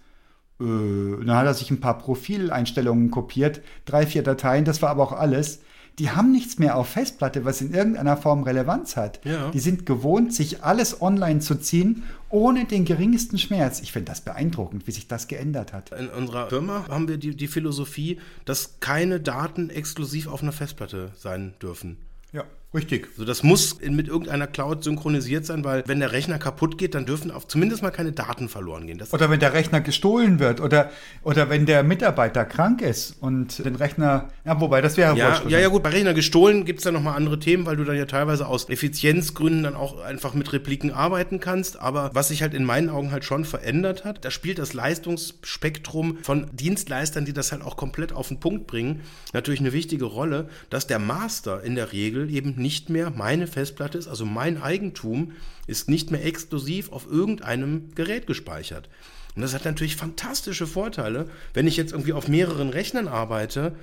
Äh, dann hat er sich ein paar Profileinstellungen kopiert, drei, vier Dateien, das war aber auch alles die haben nichts mehr auf Festplatte, was in irgendeiner Form Relevanz hat. Ja. Die sind gewohnt, sich alles online zu ziehen, ohne den geringsten Schmerz. Ich finde das beeindruckend, wie sich das geändert hat. In unserer Firma haben wir die, die Philosophie, dass keine Daten exklusiv auf einer Festplatte sein dürfen. Ja, richtig. Also das muss mit irgendeiner Cloud synchronisiert sein, weil wenn der Rechner kaputt geht, dann dürfen auch zumindest mal keine Daten verloren gehen. Das oder wenn der Rechner gestohlen wird oder, oder wenn der Mitarbeiter krank ist und den Rechner, ja, wobei das wäre ja, ja, ja, gut, bei Rechner gestohlen gibt es dann nochmal andere Themen, weil du dann ja teilweise aus Effizienzgründen dann auch einfach mit Repliken arbeiten kannst. Aber was sich halt in meinen Augen halt schon verändert hat, da spielt das Leistungsspektrum von Dienstleistern, die das halt auch komplett auf den Punkt bringen, natürlich eine wichtige Rolle, dass der Master in der Regel eben nicht mehr meine Festplatte ist, also mein Eigentum ist nicht mehr exklusiv auf irgendeinem Gerät gespeichert. Und das hat natürlich fantastische Vorteile, wenn ich jetzt irgendwie auf mehreren Rechnern arbeite.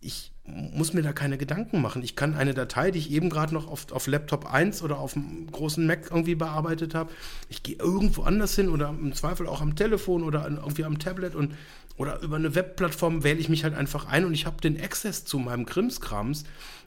Ich muss mir da keine Gedanken machen. Ich kann eine Datei, die ich eben gerade noch auf, auf Laptop 1 oder auf einem großen Mac irgendwie bearbeitet habe, ich gehe irgendwo anders hin oder im Zweifel auch am Telefon oder irgendwie am Tablet und oder über eine Webplattform wähle ich mich halt einfach ein und ich habe den Access zu meinem Krimskrams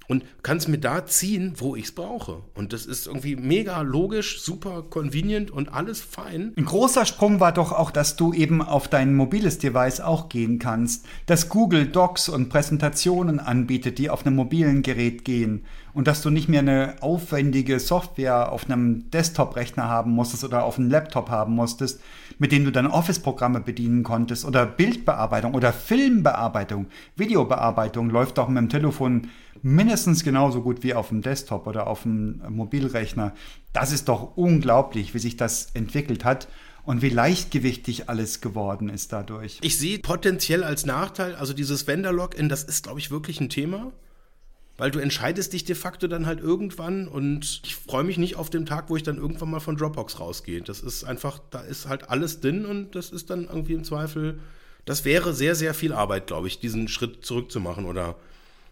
und kann es mir da ziehen, wo ich es brauche. Und das ist irgendwie mega logisch, super convenient und alles fein. Ein großer Sprung war doch auch, dass du eben auf dein mobiles Device auch gehen kannst, dass Google Docs und Präsentationen anbietet, die auf einem mobilen Gerät gehen und dass du nicht mehr eine aufwendige Software auf einem Desktop-Rechner haben musstest oder auf einem Laptop haben musstest, mit denen du dann Office-Programme bedienen konntest oder Bildbearbeitung oder Filmbearbeitung, Videobearbeitung läuft auch mit dem Telefon mindestens genauso gut wie auf dem Desktop oder auf dem Mobilrechner. Das ist doch unglaublich, wie sich das entwickelt hat und wie leichtgewichtig alles geworden ist dadurch. Ich sehe potenziell als Nachteil, also dieses Vendor-Login, das ist, glaube ich, wirklich ein Thema. Weil du entscheidest dich de facto dann halt irgendwann und ich freue mich nicht auf den Tag, wo ich dann irgendwann mal von Dropbox rausgehe. Das ist einfach, da ist halt alles drin und das ist dann irgendwie im Zweifel, das wäre sehr, sehr viel Arbeit, glaube ich, diesen Schritt zurückzumachen oder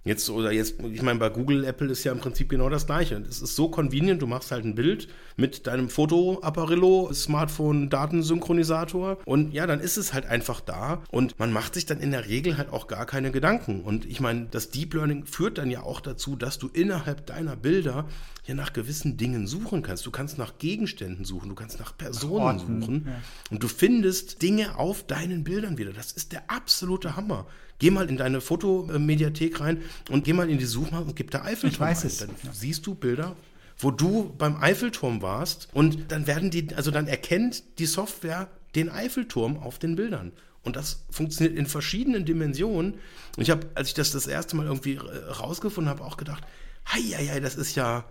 Jetzt oder jetzt, ich meine, bei Google, Apple ist ja im Prinzip genau das gleiche. Es ist so convenient, du machst halt ein Bild mit deinem Fotoapparillo, Smartphone, Datensynchronisator und ja, dann ist es halt einfach da und man macht sich dann in der Regel halt auch gar keine Gedanken. Und ich meine, das Deep Learning führt dann ja auch dazu, dass du innerhalb deiner Bilder ja nach gewissen Dingen suchen kannst. Du kannst nach Gegenständen suchen, du kannst nach Personen suchen ja. und du findest Dinge auf deinen Bildern wieder. Das ist der absolute Hammer. Geh mal in deine Fotomediathek rein und geh mal in die Suchmaske und gib da Eiffelturm Ich weiß ein. es. Dann siehst du Bilder, wo du beim Eiffelturm warst und dann werden die, also dann erkennt die Software den Eiffelturm auf den Bildern. Und das funktioniert in verschiedenen Dimensionen. Und ich habe, als ich das das erste Mal irgendwie äh, rausgefunden habe, auch gedacht, hei, hei, hei, das ist ja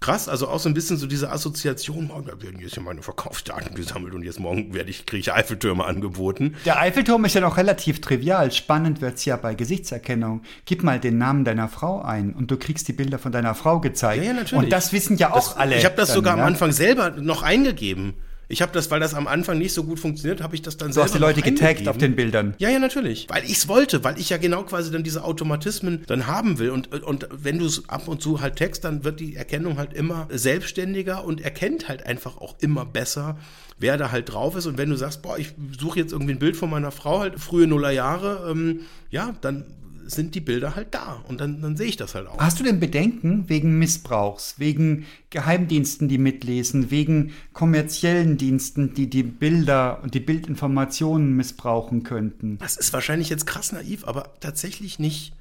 krass. Also auch so ein bisschen so diese Assoziation, morgen werden jetzt ja meine Verkaufsdaten gesammelt und jetzt morgen werde ich, kriege ich Eiffeltürme angeboten. Der Eiffelturm ist ja noch relativ trivial. Spannend wird's ja bei Gesichtserkennung. Gib mal den Namen deiner Frau ein und du kriegst die Bilder von deiner Frau gezeigt. Ja, ja, natürlich. Und das wissen ja auch Das, alle. ich habe das dann, sogar ja. am Anfang selber noch eingegeben. Ich habe das, weil das am Anfang nicht so gut funktioniert, habe ich das dann Du selber hast die Leute getaggt auf den Bildern. Ja, ja, natürlich. Weil ich es wollte, weil ich ja genau quasi dann diese Automatismen dann haben will. Und, und wenn du es ab und zu halt text, dann wird die Erkennung halt immer selbstständiger und erkennt halt einfach auch immer besser, wer da halt drauf ist. Und wenn du sagst, boah, ich suche jetzt irgendwie ein Bild von meiner Frau, halt frühe Nullerjahre, ähm, ja, dann sind die Bilder halt da. Und dann, dann sehe ich das halt auch. Hast du denn Bedenken wegen Missbrauchs, wegen Geheimdiensten, die mitlesen, wegen kommerziellen Diensten, die die Bilder und die Bildinformationen missbrauchen könnten? Das ist wahrscheinlich jetzt krass naiv, aber tatsächlich nicht.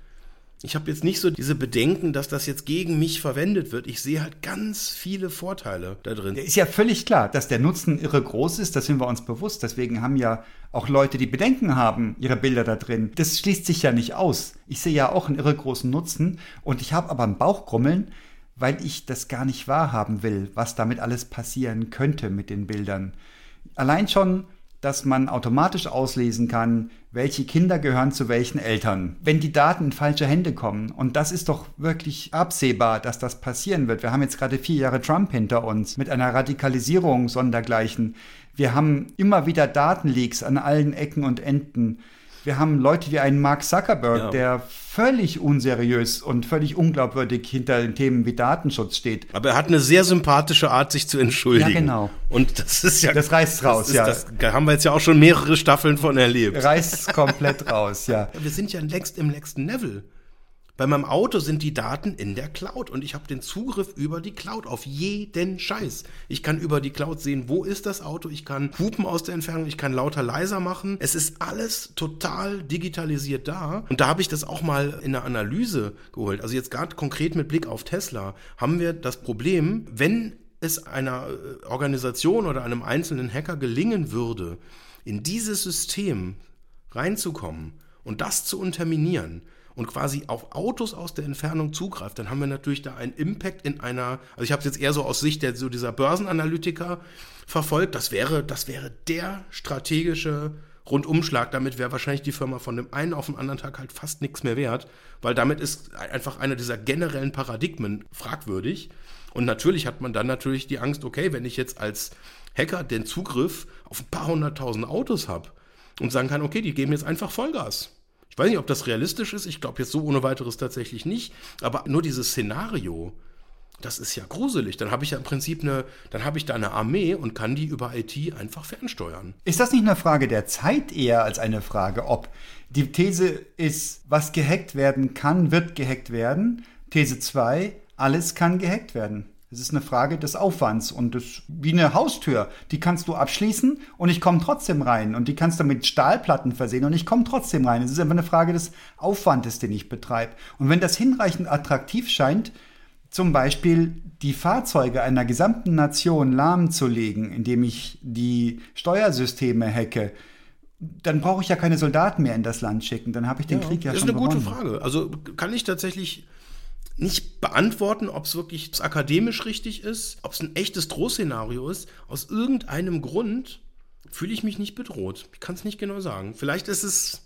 Ich habe jetzt nicht so diese Bedenken, dass das jetzt gegen mich verwendet wird. Ich sehe halt ganz viele Vorteile da drin. Ist ja völlig klar, dass der Nutzen irre groß ist, das sind wir uns bewusst. Deswegen haben ja auch Leute, die Bedenken haben, ihre Bilder da drin. Das schließt sich ja nicht aus. Ich sehe ja auch einen irre großen Nutzen und ich habe aber ein Bauchgrummeln, weil ich das gar nicht wahrhaben will, was damit alles passieren könnte mit den Bildern. Allein schon, dass man automatisch auslesen kann, welche Kinder gehören zu welchen Eltern. Wenn die Daten in falsche Hände kommen, und das ist doch wirklich absehbar, dass das passieren wird. Wir haben jetzt gerade vier Jahre Trump hinter uns mit einer Radikalisierung sondergleichen. Wir haben immer wieder Datenleaks an allen Ecken und Enden. Wir haben Leute wie einen Mark Zuckerberg, Ja. der völlig unseriös und völlig unglaubwürdig hinter den Themen wie Datenschutz steht. Aber er hat eine sehr sympathische Art, sich zu entschuldigen. Ja, genau. Und das ist ja. Das reißt raus, ist, ja. Das da haben wir jetzt ja auch schon mehrere Staffeln von erlebt. Reißt komplett raus, ja. Wir sind ja längst im nächsten Level. Bei meinem Auto sind die Daten in der Cloud und ich habe den Zugriff über die Cloud auf jeden Scheiß. Ich kann über die Cloud sehen, wo ist das Auto, ich kann hupen aus der Entfernung, ich kann lauter leiser machen. Es ist alles total digitalisiert da und da habe ich das auch mal in der Analyse geholt. Also jetzt gerade konkret mit Blick auf Tesla haben wir das Problem, wenn es einer äh, Organisation oder einem einzelnen Hacker gelingen würde, in dieses System reinzukommen und das zu unterminieren und quasi auf Autos aus der Entfernung zugreift, dann haben wir natürlich da einen Impact in einer, also ich habe es jetzt eher so aus Sicht der, so dieser Börsenanalytiker verfolgt, das wäre, das wäre der strategische Rundumschlag, damit wäre wahrscheinlich die Firma von dem einen auf den anderen Tag halt fast nichts mehr wert, weil damit ist einfach einer dieser generellen Paradigmen fragwürdig. Und natürlich hat man dann natürlich die Angst, okay, wenn ich jetzt als Hacker den Zugriff auf ein paar hunderttausend Autos habe und sagen kann, okay, die geben jetzt einfach Vollgas. Ich weiß nicht, ob das realistisch ist. Ich glaube jetzt so ohne weiteres tatsächlich nicht. Aber nur dieses Szenario, das ist ja gruselig. Dann habe ich ja im Prinzip eine, dann habe ich da eine Armee und kann die über IT einfach fernsteuern. Ist das nicht eine Frage der Zeit eher als eine Frage, ob die These ist, was gehackt werden kann, wird gehackt werden? These 2, alles kann gehackt werden. Es ist eine Frage des Aufwands und das wie eine Haustür. Die kannst du abschließen und ich komme trotzdem rein. Und die kannst du mit Stahlplatten versehen und ich komme trotzdem rein. Es ist einfach eine Frage des Aufwandes, den ich betreibe. Und wenn das hinreichend attraktiv scheint, zum Beispiel die Fahrzeuge einer gesamten Nation lahmzulegen, indem ich die Steuersysteme hacke, dann brauche ich ja keine Soldaten mehr in das Land schicken. Dann habe ich den Krieg ja das ist schon eine gute gewonnen. Frage. Also kann ich tatsächlich nicht beantworten, ob es wirklich akademisch richtig ist, ob es ein echtes Drohszenario ist. Aus irgendeinem Grund fühle ich mich nicht bedroht. Ich kann es nicht genau sagen. Vielleicht ist es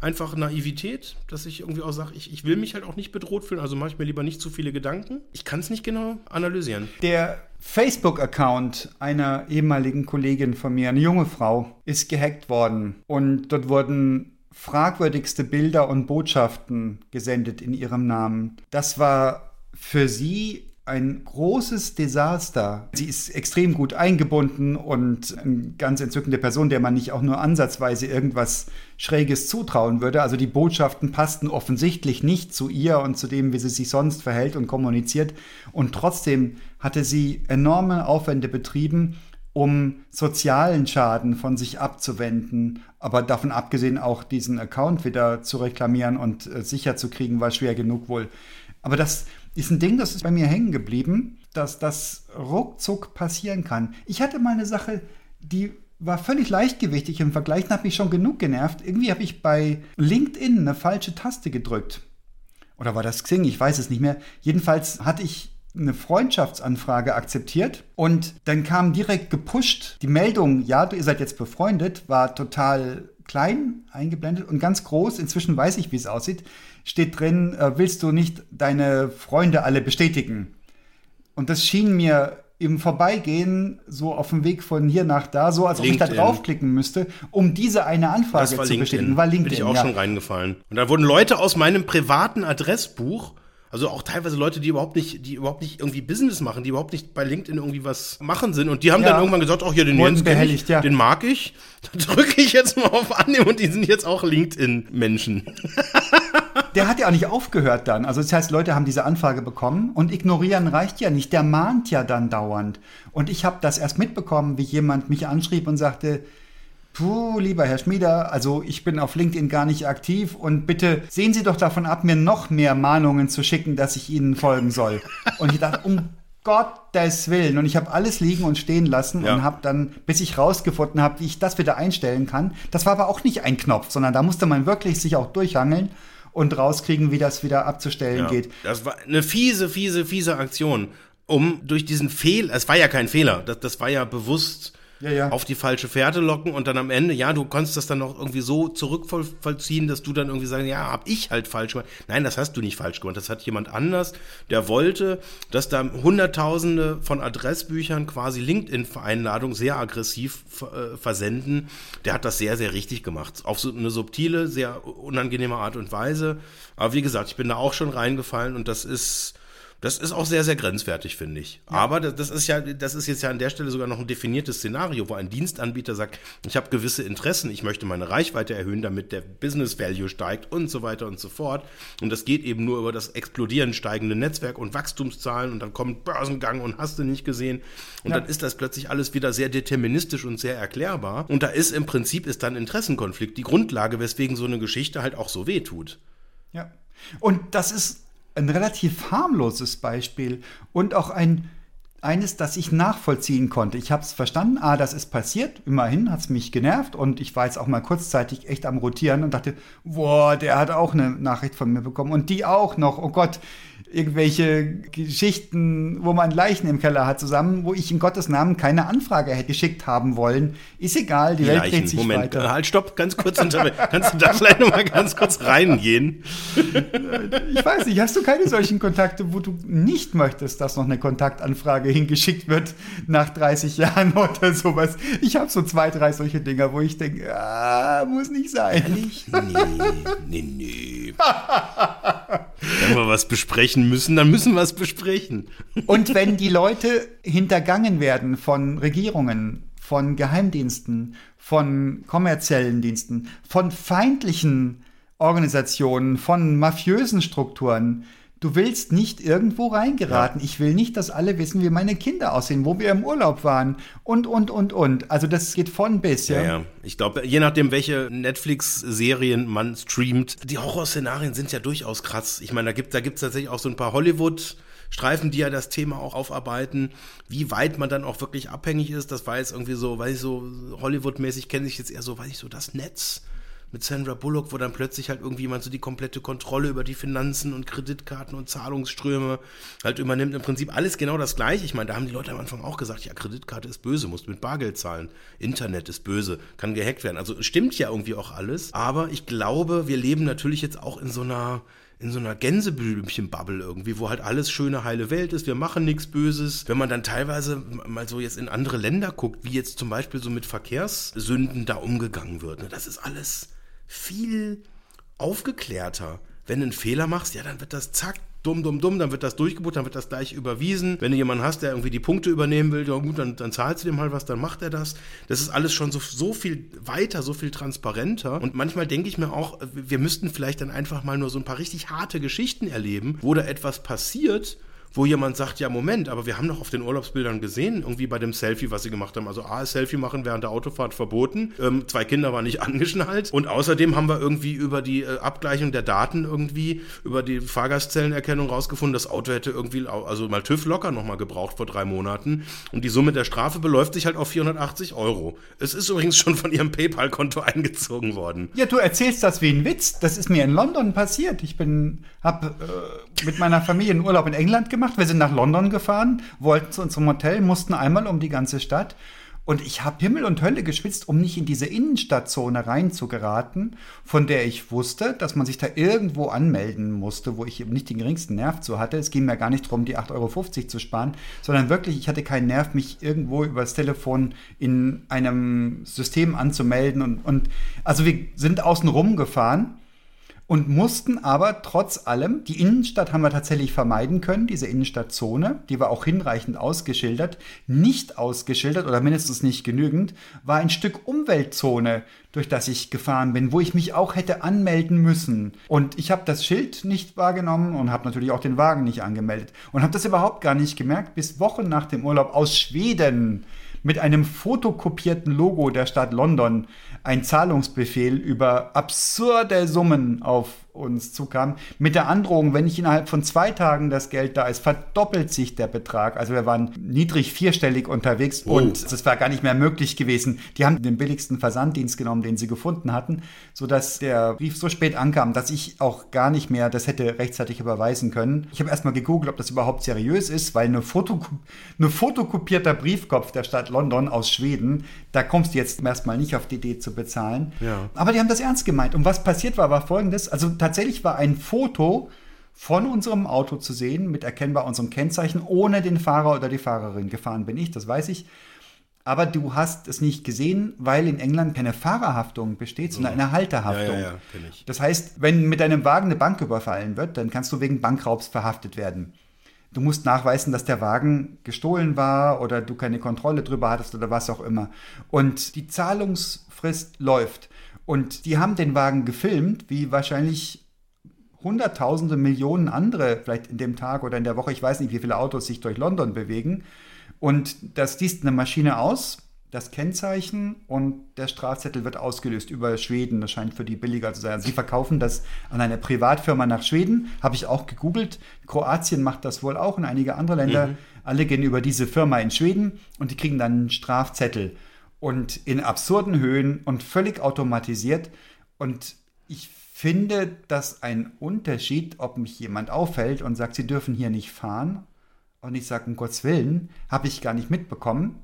einfach Naivität, dass ich irgendwie auch sage, ich, ich will mich halt auch nicht bedroht fühlen, also mache ich mir lieber nicht zu viele Gedanken. Ich kann es nicht genau analysieren. Der Facebook-Account einer ehemaligen Kollegin von mir, eine junge Frau, ist gehackt worden. Und dort wurden fragwürdigste Bilder und Botschaften gesendet in ihrem Namen. Das war für sie ein großes Desaster. Sie ist extrem gut eingebunden und eine ganz entzückende Person, der man nicht auch nur ansatzweise irgendwas Schräges zutrauen würde. Also die Botschaften passten offensichtlich nicht zu ihr und zu dem, wie sie sich sonst verhält und kommuniziert. Und trotzdem hatte sie enorme Aufwände betrieben, um sozialen Schaden von sich abzuwenden. Aber davon abgesehen auch diesen Account wieder zu reklamieren und äh, sicher zu kriegen, war schwer genug wohl. Aber das ist ein Ding, das ist bei mir hängen geblieben, dass das ruckzuck passieren kann. Ich hatte mal eine Sache, die war völlig leichtgewichtig im Vergleich und hat mich schon genug genervt. Irgendwie habe ich bei LinkedIn eine falsche Taste gedrückt. Oder war das Xing? Ich weiß es nicht mehr. Jedenfalls hatte ich eine Freundschaftsanfrage akzeptiert und dann kam direkt gepusht die Meldung, ja, ihr seid jetzt befreundet, war total klein eingeblendet und ganz groß, inzwischen weiß ich, wie es aussieht, steht drin, äh, willst du nicht deine Freunde alle bestätigen? Und das schien mir im Vorbeigehen, so auf dem Weg von hier nach da, so als ob LinkedIn. ich da draufklicken müsste, um diese eine Anfrage zu LinkedIn. bestätigen. War LinkedIn. Bin ich auch ja. schon reingefallen. Und da wurden Leute aus meinem privaten Adressbuch also auch teilweise Leute, die überhaupt nicht, die überhaupt nicht irgendwie Business machen, die überhaupt nicht bei LinkedIn irgendwie was machen sind. Und die haben ja. dann irgendwann gesagt, ach hier, den Jens ich, ja. den mag ich. Da drücke ich jetzt mal auf Annehmen und die sind jetzt auch LinkedIn-Menschen. Der hat ja auch nicht aufgehört dann. Also das heißt, Leute haben diese Anfrage bekommen und ignorieren reicht ja nicht. Der mahnt ja dann dauernd. Und ich habe das erst mitbekommen, wie jemand mich anschrieb und sagte, Puh, lieber Herr Schmieder, also ich bin auf LinkedIn gar nicht aktiv und bitte sehen Sie doch davon ab, mir noch mehr Mahnungen zu schicken, dass ich Ihnen folgen soll. Und ich dachte, um Gottes Willen. Und ich habe alles liegen und stehen lassen ja. und habe dann, bis ich rausgefunden habe, wie ich das wieder einstellen kann. Das war aber auch nicht ein Knopf, sondern da musste man wirklich sich auch durchhangeln und rauskriegen, wie das wieder abzustellen ja. geht. Das war eine fiese, fiese, fiese Aktion, um durch diesen Fehler, es war ja kein Fehler, das, das war ja bewusst ja, ja. auf die falsche Fährte locken und dann am Ende, ja, du konntest das dann noch irgendwie so zurückvollziehen, dass du dann irgendwie sagst, ja, hab ich halt falsch gemacht. Nein, das hast du nicht falsch gemacht. Das hat jemand anders, der wollte, dass da Hunderttausende von Adressbüchern quasi LinkedIn-Vereinladung sehr aggressiv äh, versenden. Der hat das sehr, sehr richtig gemacht. Auf so eine subtile, sehr unangenehme Art und Weise. Aber wie gesagt, ich bin da auch schon reingefallen und das ist, das ist auch sehr, sehr grenzwertig, finde ich. Ja. Aber das, das, ist ja, das ist jetzt ja an der Stelle sogar noch ein definiertes Szenario, wo ein Dienstanbieter sagt, ich habe gewisse Interessen, ich möchte meine Reichweite erhöhen, damit der Business Value steigt und so weiter und so fort. Und das geht eben nur über das explodieren steigende Netzwerk und Wachstumszahlen und dann kommt Börsengang und hast du nicht gesehen. Und ja. dann ist das plötzlich alles wieder sehr deterministisch und sehr erklärbar. Und da ist im Prinzip ist dann Interessenkonflikt die Grundlage, weswegen so eine Geschichte halt auch so weh tut. Ja. Und das ist ein relativ harmloses Beispiel und auch ein eines, das ich nachvollziehen konnte. Ich habe es verstanden, ah, das ist passiert, immerhin hat es mich genervt und ich war jetzt auch mal kurzzeitig echt am Rotieren und dachte, boah, der hat auch eine Nachricht von mir bekommen und die auch noch, oh Gott, irgendwelche Geschichten, wo man Leichen im Keller hat zusammen, wo ich in Gottes Namen keine Anfrage hätte geschickt haben wollen. Ist egal, die, die Welt dreht sich Moment, weiter. Halt, stopp, ganz kurz. Kannst du da vielleicht noch mal ganz kurz reingehen? Ich weiß nicht, hast du keine solchen Kontakte, wo du nicht möchtest, dass noch eine Kontaktanfrage hingeschickt wird nach 30 Jahren oder sowas? Ich habe so zwei, drei solche Dinger, wo ich denke, ah, muss nicht sein. Ehrlich? Nee, nee, nee. Wenn wir was besprechen müssen, dann müssen wir es besprechen. Und wenn die Leute hintergangen werden von Regierungen, von Geheimdiensten, von kommerziellen Diensten, von feindlichen Organisationen, von mafiösen Strukturen, Du willst nicht irgendwo reingeraten. Ja. Ich will nicht, dass alle wissen, wie meine Kinder aussehen, wo wir im Urlaub waren und, und, und, und. Also das geht von bis, ja. ja, ja. Ich glaube, je nachdem, welche Netflix-Serien man streamt, die Horrorszenarien sind ja durchaus krass. Ich meine, da gibt da gibt's tatsächlich auch so ein paar Hollywood- Streifen, die ja das Thema auch aufarbeiten, wie weit man dann auch wirklich abhängig ist. Das war jetzt irgendwie so, weiß ich so, Hollywood-mäßig kenne ich jetzt eher so, weiß ich so, das Netz mit Sandra Bullock, wo dann plötzlich halt irgendwie jemand so die komplette Kontrolle über die Finanzen und Kreditkarten und Zahlungsströme halt übernimmt. Im Prinzip alles genau das gleiche. Ich meine, da haben die Leute am Anfang auch gesagt, ja, Kreditkarte ist böse, musst mit Bargeld zahlen. Internet ist böse, kann gehackt werden. Also stimmt ja irgendwie auch alles. Aber ich glaube, wir leben natürlich jetzt auch in so einer in so einer Gänseblümchen-Bubble irgendwie, wo halt alles schöne, heile Welt ist, wir machen nichts Böses. Wenn man dann teilweise mal so jetzt in andere Länder guckt, wie jetzt zum Beispiel so mit Verkehrssünden da umgegangen wird, ne, das ist alles viel aufgeklärter. Wenn du einen Fehler machst, ja, dann wird das zack, dumm, dumm, dumm, dann wird das durchgebucht, dann wird das gleich überwiesen. Wenn du jemanden hast, der irgendwie die Punkte übernehmen will, ja gut, dann, dann zahlst du dem halt was, dann macht er das. Das ist alles schon so, so viel weiter, so viel transparenter. Und manchmal denke ich mir auch, wir müssten vielleicht dann einfach mal nur so ein paar richtig harte Geschichten erleben, wo da etwas passiert, wo jemand sagt, ja Moment, aber wir haben doch auf den Urlaubsbildern gesehen, irgendwie bei dem Selfie, was sie gemacht haben. Also A, Selfie machen während der Autofahrt verboten, ähm, zwei Kinder waren nicht angeschnallt und außerdem haben wir irgendwie über die äh, Abgleichung der Daten irgendwie, über die Fahrgastzellenerkennung rausgefunden, das Auto hätte irgendwie, also mal TÜV locker nochmal gebraucht vor drei Monaten und die Summe der Strafe beläuft sich halt auf 480 Euro. Es ist übrigens schon von ihrem PayPal-Konto eingezogen worden. Ja, du erzählst das wie ein Witz. Das ist mir in London passiert. Ich bin, hab äh, mit meiner Familie einen Urlaub in England gemacht. Wir sind nach London gefahren, wollten zu unserem Hotel, mussten einmal um die ganze Stadt. Und ich habe Himmel und Hölle geschwitzt, um nicht in diese Innenstadtzone reinzugeraten, von der ich wusste, dass man sich da irgendwo anmelden musste, wo ich eben nicht den geringsten Nerv zu hatte. Es ging mir gar nicht darum, die 8,50 Euro zu sparen, sondern wirklich, ich hatte keinen Nerv, mich irgendwo über das Telefon in einem System anzumelden. Und, und also wir sind außen rum gefahren und mussten aber trotz allem, die Innenstadt haben wir tatsächlich vermeiden können, diese Innenstadtzone, die war auch hinreichend ausgeschildert, nicht ausgeschildert oder mindestens nicht genügend, war ein Stück Umweltzone, durch das ich gefahren bin, wo ich mich auch hätte anmelden müssen. Und ich habe das Schild nicht wahrgenommen und habe natürlich auch den Wagen nicht angemeldet und habe das überhaupt gar nicht gemerkt, bis Wochen nach dem Urlaub aus Schweden mit einem fotokopierten Logo der Stadt London ein Zahlungsbefehl über absurde Summen auf uns zukam, mit der Androhung, wenn nicht innerhalb von zwei Tagen das Geld da ist, verdoppelt sich der Betrag. Also wir waren niedrig vierstellig unterwegs oh. und es war gar nicht mehr möglich gewesen. Die haben den billigsten Versanddienst genommen, den sie gefunden hatten, sodass der Brief so spät ankam, dass ich auch gar nicht mehr das hätte rechtzeitig überweisen können. Ich habe erstmal gegoogelt, ob das überhaupt seriös ist, weil eine, Foto, eine fotokopierter Briefkopf der Stadt London aus Schweden, da kommst du jetzt erstmal nicht auf die Idee zu bezahlen. Ja. Aber die haben das ernst gemeint. Und was passiert war, war folgendes. Also tatsächlich war ein Foto von unserem Auto zu sehen, mit erkennbar unserem Kennzeichen, ohne den Fahrer oder die Fahrerin. Gefahren bin ich, das weiß ich. Aber du hast es nicht gesehen, weil in England keine Fahrerhaftung besteht, sondern eine Halterhaftung. Ja, ja, ja, das heißt, wenn mit deinem Wagen eine Bank überfallen wird, dann kannst du wegen Bankraubs verhaftet werden. Du musst nachweisen, dass der Wagen gestohlen war oder du keine Kontrolle drüber hattest oder was auch immer. Und die Zahlungsfrist läuft. Und die haben den Wagen gefilmt, wie wahrscheinlich Hunderttausende, Millionen andere, vielleicht in dem Tag oder in der Woche, ich weiß nicht, wie viele Autos sich durch London bewegen. Und das liest eine Maschine aus, das Kennzeichen und der Strafzettel wird ausgelöst über Schweden. Das scheint für die billiger zu sein. Also sie verkaufen das an eine Privatfirma nach Schweden. Habe ich auch gegoogelt. Kroatien macht das wohl auch und einige andere Länder. Mhm. Alle gehen über diese Firma in Schweden und die kriegen dann einen Strafzettel und in absurden Höhen und völlig automatisiert. Und ich finde das ein Unterschied, ob mich jemand auffällt und sagt, sie dürfen hier nicht fahren. Und ich sage, um Gottes Willen, habe ich gar nicht mitbekommen.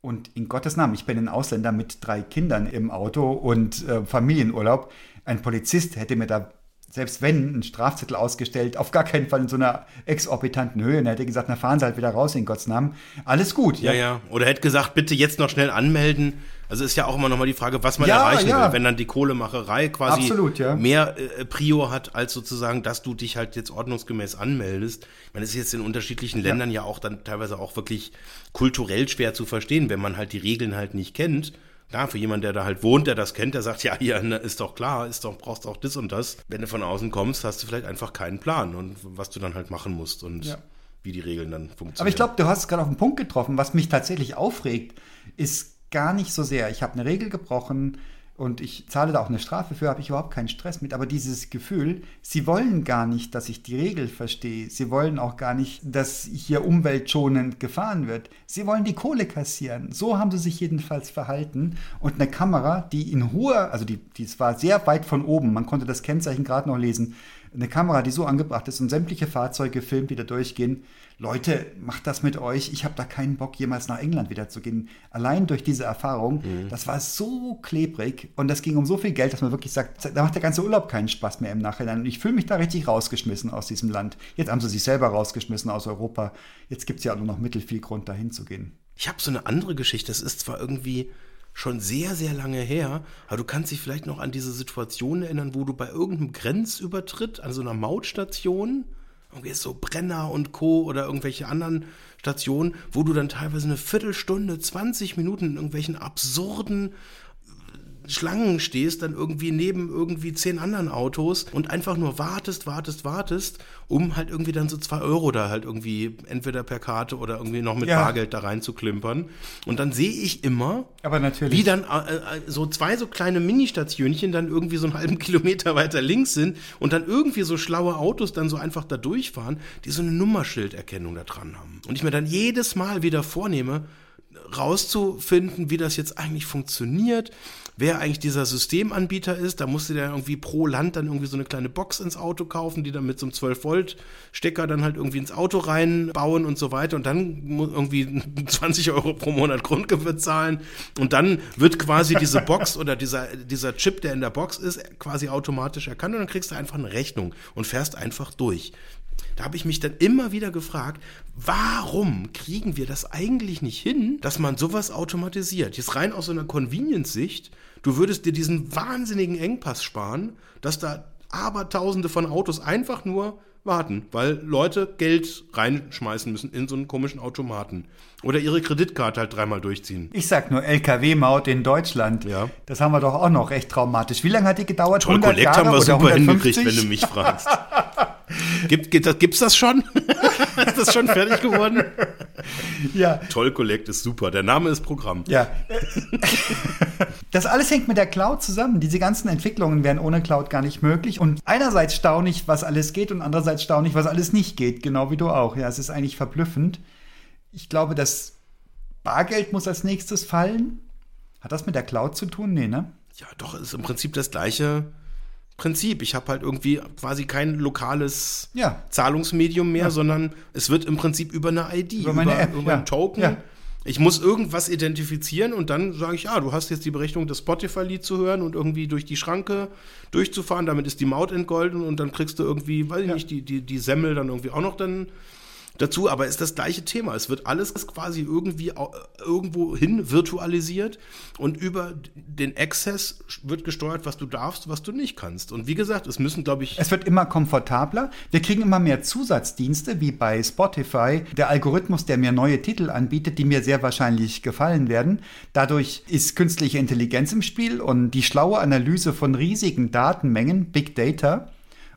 Und in Gottes Namen, ich bin ein Ausländer mit drei Kindern im Auto und äh, Familienurlaub. Ein Polizist hätte mir da selbst wenn, ein Strafzettel ausgestellt, auf gar keinen Fall in so einer exorbitanten Höhe. Und er hätte gesagt, na fahren Sie halt wieder raus in Gottes Namen. Alles gut. Ja, ja. ja. Oder hätte gesagt, bitte jetzt noch schnell anmelden. Also ist ja auch immer noch mal die Frage, was man ja, erreichen ja. will, wenn dann die Kohlemacherei quasi Absolut, mehr äh, Prio hat, als sozusagen, dass du dich halt jetzt ordnungsgemäß anmeldest. Ich meine, das ist jetzt in unterschiedlichen Ländern ja auch dann teilweise auch wirklich kulturell schwer zu verstehen, wenn man halt die Regeln halt nicht kennt Klar, für jemanden, der da halt wohnt, der das kennt, der sagt, ja, hier ne, ist doch klar, ist doch, brauchst auch das und das. Wenn du von außen kommst, hast du vielleicht einfach keinen Plan und was du dann halt machen musst und ja. wie die Regeln dann funktionieren. Aber ich glaube, du hast es gerade auf den Punkt getroffen. Was mich tatsächlich aufregt, ist gar nicht so sehr, ich habe eine Regel gebrochen, und ich zahle da auch eine Strafe für, habe ich überhaupt keinen Stress mit. Aber dieses Gefühl, sie wollen gar nicht, dass ich die Regel verstehe. Sie wollen auch gar nicht, dass hier umweltschonend gefahren wird. Sie wollen die Kohle kassieren. So haben sie sich jedenfalls verhalten. Und eine Kamera, die in hoher, also die, die war sehr weit von oben, man konnte das Kennzeichen gerade noch lesen, eine Kamera, die so angebracht ist und sämtliche Fahrzeuge filmt, die da durchgehen. Leute, macht das mit euch. Ich habe da keinen Bock, jemals nach England wieder zu gehen. Allein durch diese Erfahrung, mhm. das war so klebrig und das ging um so viel Geld, dass man wirklich sagt, da macht der ganze Urlaub keinen Spaß mehr im Nachhinein. Und ich fühle mich da richtig rausgeschmissen aus diesem Land. Jetzt haben sie sich selber rausgeschmissen aus Europa. Jetzt gibt es ja auch nur noch mittel viel Grund, dahin zu gehen. Ich habe so eine andere Geschichte. Das ist zwar irgendwie schon sehr, sehr lange her. Aber du kannst dich vielleicht noch an diese Situation erinnern, wo du bei irgendeinem Grenzübertritt an so einer Mautstation, irgendwie so Brenner und Co. oder irgendwelche anderen Stationen, wo du dann teilweise eine Viertelstunde, 20 Minuten in irgendwelchen absurden Schlangen stehst, dann irgendwie neben irgendwie zehn anderen Autos und einfach nur wartest, wartest, wartest, um halt irgendwie dann so zwei Euro da halt irgendwie entweder per Karte oder irgendwie noch mit Ja. Bargeld da reinzuklimpern. Und dann sehe ich immer, wie dann äh, äh, so zwei so kleine Ministationchen dann irgendwie so einen halben Kilometer weiter links sind und dann irgendwie so schlaue Autos dann so einfach da durchfahren, die so eine Nummerschilderkennung da dran haben. Und ich mir dann jedes Mal wieder vornehme, rauszufinden, wie das jetzt eigentlich funktioniert, wer eigentlich dieser Systemanbieter ist. Da musst du dir irgendwie pro Land dann irgendwie so eine kleine Box ins Auto kaufen, die dann mit so einem 12-Volt-Stecker dann halt irgendwie ins Auto reinbauen und so weiter. Und dann muss irgendwie 20 Euro pro Monat Grundgebühr zahlen. Und dann wird quasi diese Box oder dieser, dieser Chip, der in der Box ist, quasi automatisch erkannt. Und dann kriegst du einfach eine Rechnung und fährst einfach durch. Da habe ich mich dann immer wieder gefragt, warum kriegen wir das eigentlich nicht hin, dass man sowas automatisiert? Jetzt rein aus so einer Convenience-Sicht, du würdest dir diesen wahnsinnigen Engpass sparen, dass da Abertausende von Autos einfach nur warten, weil Leute Geld reinschmeißen müssen in so einen komischen Automaten. Oder ihre Kreditkarte halt dreimal durchziehen. Ich sag nur LKW-Maut in Deutschland. Ja. Das haben wir doch auch noch recht traumatisch. Wie lange hat die gedauert? Toll 100 Collect Jahre haben wir super 150? hingekriegt, wenn du mich fragst. Gibt, gibt das, gibt's das schon? ist das schon fertig geworden? Ja, Toll Collect ist super. Der Name ist Programm. ja. Das alles hängt mit der Cloud zusammen. Diese ganzen Entwicklungen wären ohne Cloud gar nicht möglich. Und einerseits staune ich, was alles geht und andererseits staune ich, was alles nicht geht. Genau wie du auch. Ja, es ist eigentlich verblüffend. Ich glaube, das Bargeld muss als nächstes fallen. Hat das mit der Cloud zu tun? Nee, ne? Ja, doch, ist im Prinzip das gleiche Prinzip. Ich habe halt irgendwie quasi kein lokales Ja. Zahlungsmedium mehr, sondern es wird im Prinzip über eine ID, Über meine App, über ja. einen Token. Ich muss irgendwas identifizieren und dann sage ich, ja, du hast jetzt die Berechtigung, das Spotify-Lied zu hören und irgendwie durch die Schranke durchzufahren. Damit ist die Maut entgolden und dann kriegst du irgendwie, weiß ich Ja. nicht, die, die, die Semmel dann irgendwie auch noch dann dazu. Aber ist das gleiche Thema. Es wird alles quasi irgendwie irgendwo hin virtualisiert und über den Access wird gesteuert, was du darfst, was du nicht kannst. Und wie gesagt, es müssen, glaube ich, Es wird immer komfortabler. Wir kriegen immer mehr Zusatzdienste, wie bei Spotify. Der Algorithmus, der mir neue Titel anbietet, die mir sehr wahrscheinlich gefallen werden. Dadurch ist künstliche Intelligenz im Spiel und die schlaue Analyse von riesigen Datenmengen, Big Data.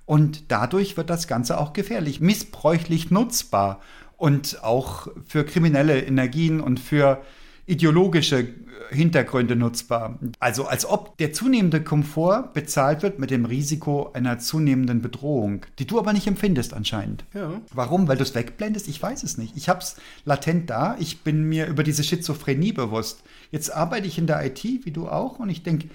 Und dadurch wird das Ganze auch gefährlich, missbräuchlich nutzbar und auch für kriminelle Energien und für ideologische äh, Hintergründe nutzbar. Also als ob der zunehmende Komfort bezahlt wird mit dem Risiko einer zunehmenden Bedrohung, die du aber nicht empfindest anscheinend. Ja. Warum? Weil du es wegblendest? Ich weiß es nicht. Ich habe es latent da. Ich bin mir über diese Schizophrenie bewusst. Jetzt arbeite ich in der IT, wie du auch, und ich denke,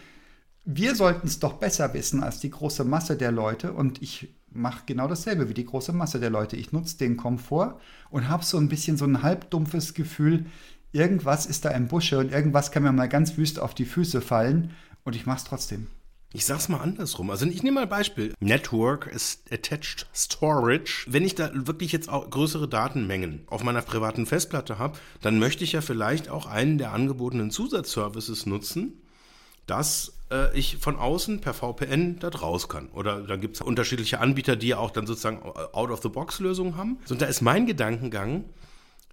wir sollten es doch besser wissen als die große Masse der Leute und ich mache genau dasselbe wie die große Masse der Leute. Ich nutze den Komfort und habe so ein bisschen so ein halbdumpfes Gefühl, irgendwas ist da im Busche und irgendwas kann mir mal ganz wüst auf die Füße fallen und ich mache es trotzdem. Ich sag's mal andersrum. Also ich nehme mal ein Beispiel. Network is Attached Storage. Wenn ich da wirklich jetzt auch größere Datenmengen auf meiner privaten Festplatte habe, dann möchte ich ja vielleicht auch einen der angebotenen Zusatzservices nutzen, dass äh, ich von außen per VPN da draus kann. Oder da gibt es unterschiedliche Anbieter, die ja auch dann sozusagen Out-of-the-Box-Lösungen haben. So, und da ist mein Gedankengang,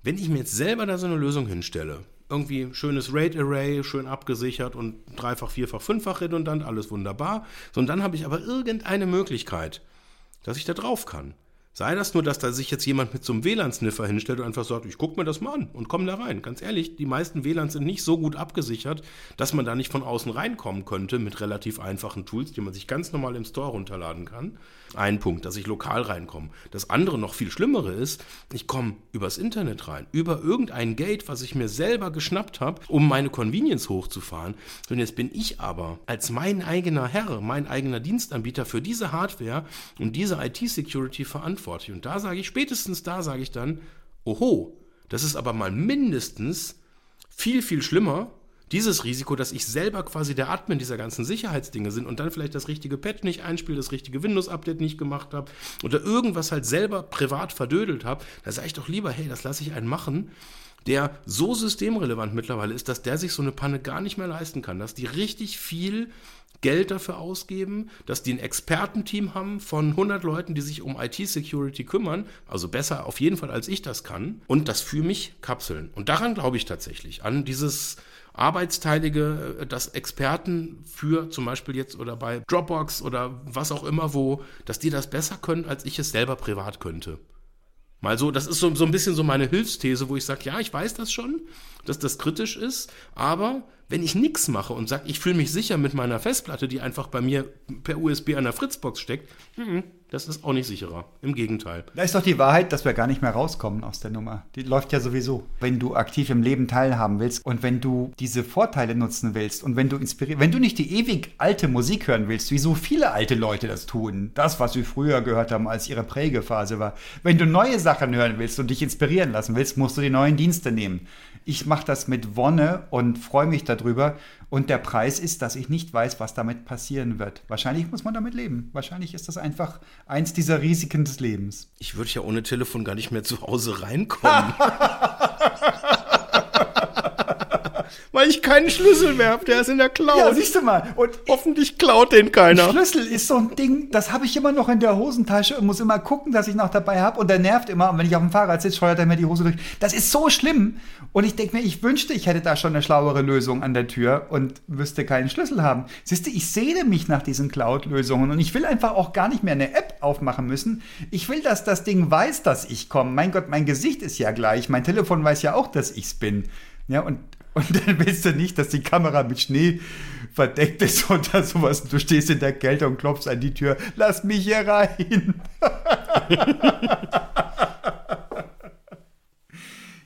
wenn ich mir jetzt selber da so eine Lösung hinstelle, irgendwie schönes RAID Array, schön abgesichert und dreifach, vierfach, fünffach redundant, alles wunderbar. So, und dann habe ich aber irgendeine Möglichkeit, dass ich da drauf kann. Sei das nur, dass da sich jetzt jemand mit so einem WLAN-Sniffer hinstellt und einfach sagt, ich gucke mir das mal an und komme da rein. Ganz ehrlich, die meisten WLANs sind nicht so gut abgesichert, dass man da nicht von außen reinkommen könnte mit relativ einfachen Tools, die man sich ganz normal im Store runterladen kann. Ein Punkt, dass ich lokal reinkomme. Das andere, noch viel schlimmere ist, ich komme übers Internet rein, über irgendein Gate, was ich mir selber geschnappt habe, um meine Convenience hochzufahren. Und jetzt bin ich aber als mein eigener Herr, mein eigener Dienstanbieter für diese Hardware und diese IT-Security verantwortlich. Und da sage ich, spätestens da sage ich dann, oho, das ist aber mal mindestens viel, viel schlimmer, dieses Risiko, dass ich selber quasi der Admin dieser ganzen Sicherheitsdinge sind und dann vielleicht das richtige Patch nicht einspiele, das richtige Windows-Update nicht gemacht habe oder irgendwas halt selber privat verdödelt habe, da sage ich doch lieber, hey, das lasse ich einen machen, der so systemrelevant mittlerweile ist, dass der sich so eine Panne gar nicht mehr leisten kann, dass die richtig viel Geld dafür ausgeben, dass die ein Expertenteam haben von 100 Leuten, die sich um IT-Security kümmern, also besser auf jeden Fall als ich das kann, und das für mich kapseln. Und daran glaube ich tatsächlich, an dieses Arbeitsteilige, äh, dass Experten für zum Beispiel jetzt oder bei Dropbox oder was auch immer wo, dass die das besser können, als ich es selber privat könnte. Mal so, das ist so, so ein bisschen so meine Hilfsthese, wo ich sage, ja, ich weiß das schon, dass das kritisch ist, aber wenn ich nichts mache und sage, ich fühle mich sicher mit meiner Festplatte, die einfach bei mir per USB an der Fritzbox steckt, mhm, das ist auch nicht sicherer. Im Gegenteil. Da ist doch die Wahrheit, dass wir gar nicht mehr rauskommen aus der Nummer. Die läuft ja sowieso. Wenn du aktiv im Leben teilhaben willst und wenn du diese Vorteile nutzen willst und wenn du inspiriert, wenn du nicht die ewig alte Musik hören willst, wie so viele alte Leute das tun, das, was sie früher gehört haben, als ihre Prägephase war. Wenn du neue Sachen hören willst und dich inspirieren lassen willst, musst du die neuen Dienste nehmen. Ich mache das mit Wonne und freue mich darüber. Und der Preis ist, dass ich nicht weiß, was damit passieren wird. Wahrscheinlich muss man damit leben. Wahrscheinlich ist das einfach eins dieser Risiken des Lebens. Ich würde ja ohne Telefon gar nicht mehr zu Hause reinkommen. Weil ich keinen Schlüssel mehr habe, der ist in der Cloud. Ja, siehst du mal. Und Hoffentlich klaut den keiner. Schlüssel ist so ein Ding, das habe ich immer noch in der Hosentasche und muss immer gucken, dass ich noch dabei habe. Und der nervt immer. Und wenn ich auf dem Fahrrad sitze, scheuert er mir die Hose durch. Das ist so schlimm. Und ich denke mir, ich wünschte, ich hätte da schon eine schlauere Lösung an der Tür und müsste keinen Schlüssel haben. Siehst du, ich sehne mich nach diesen Cloud-Lösungen und ich will einfach auch gar nicht mehr eine App aufmachen müssen. Ich will, dass das Ding weiß, dass ich komme. Mein Gott, mein Gesicht ist ja gleich. Mein Telefon weiß ja auch, dass ich's bin. Ja, und und dann willst du nicht, dass die Kamera mit Schnee verdeckt ist oder sowas. Du stehst in der Kälte und klopfst an die Tür. Lass mich hier rein.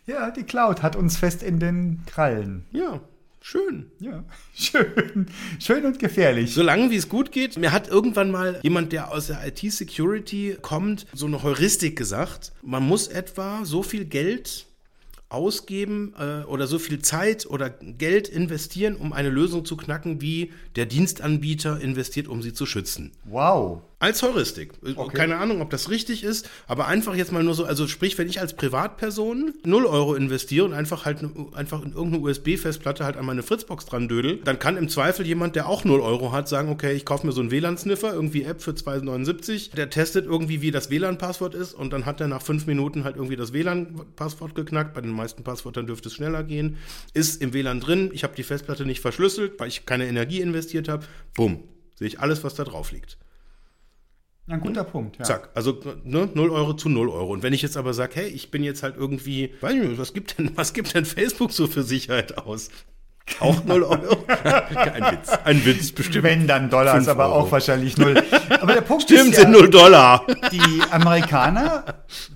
ja, die Cloud hat uns fest in den Krallen. Ja, schön. Ja, schön. Schön und gefährlich. Solange wie es gut geht. Mir hat irgendwann mal jemand, der aus der IT-Security kommt, so eine Heuristik gesagt. Man muss etwa so viel Geld ausgeben äh, oder so viel Zeit oder Geld investieren, um eine Lösung zu knacken, wie der Dienstanbieter investiert, um sie zu schützen. Wow. Als Heuristik. Okay. Keine Ahnung, ob das richtig ist, aber einfach jetzt mal nur so, also sprich, wenn ich als Privatperson 0 Euro investiere und einfach halt ne- einfach in irgendeine USB-Festplatte halt an meine Fritzbox dran dödel, dann kann im Zweifel jemand, der auch 0 Euro hat, sagen, okay, ich kaufe mir so einen WLAN-Sniffer, irgendwie App für 2,79, der testet irgendwie, wie das WLAN-Passwort ist und dann hat er nach fünf Minuten halt irgendwie das WLAN-Passwort geknackt. Bei den meisten Passwörtern dürfte es schneller gehen. Ist im WLAN drin, ich habe die Festplatte nicht verschlüsselt, weil ich keine Energie investiert habe. Bumm, sehe ich alles, was da drauf liegt. Ein guter Punkt, ja. Zack, also ne, 0 Euro zu 0 Euro. Und wenn ich jetzt aber sage, hey, ich bin jetzt halt irgendwie, weiß ich nicht, was gibt denn, was gibt denn Facebook so für Sicherheit aus? Auch 0 Euro? ein Witz, ein Witz, bestimmt. Wenn dann Dollar, ist aber Euro. auch wahrscheinlich null. Aber der Punkt Stimmt, ist ja, sind 0 Dollar. die Amerikaner,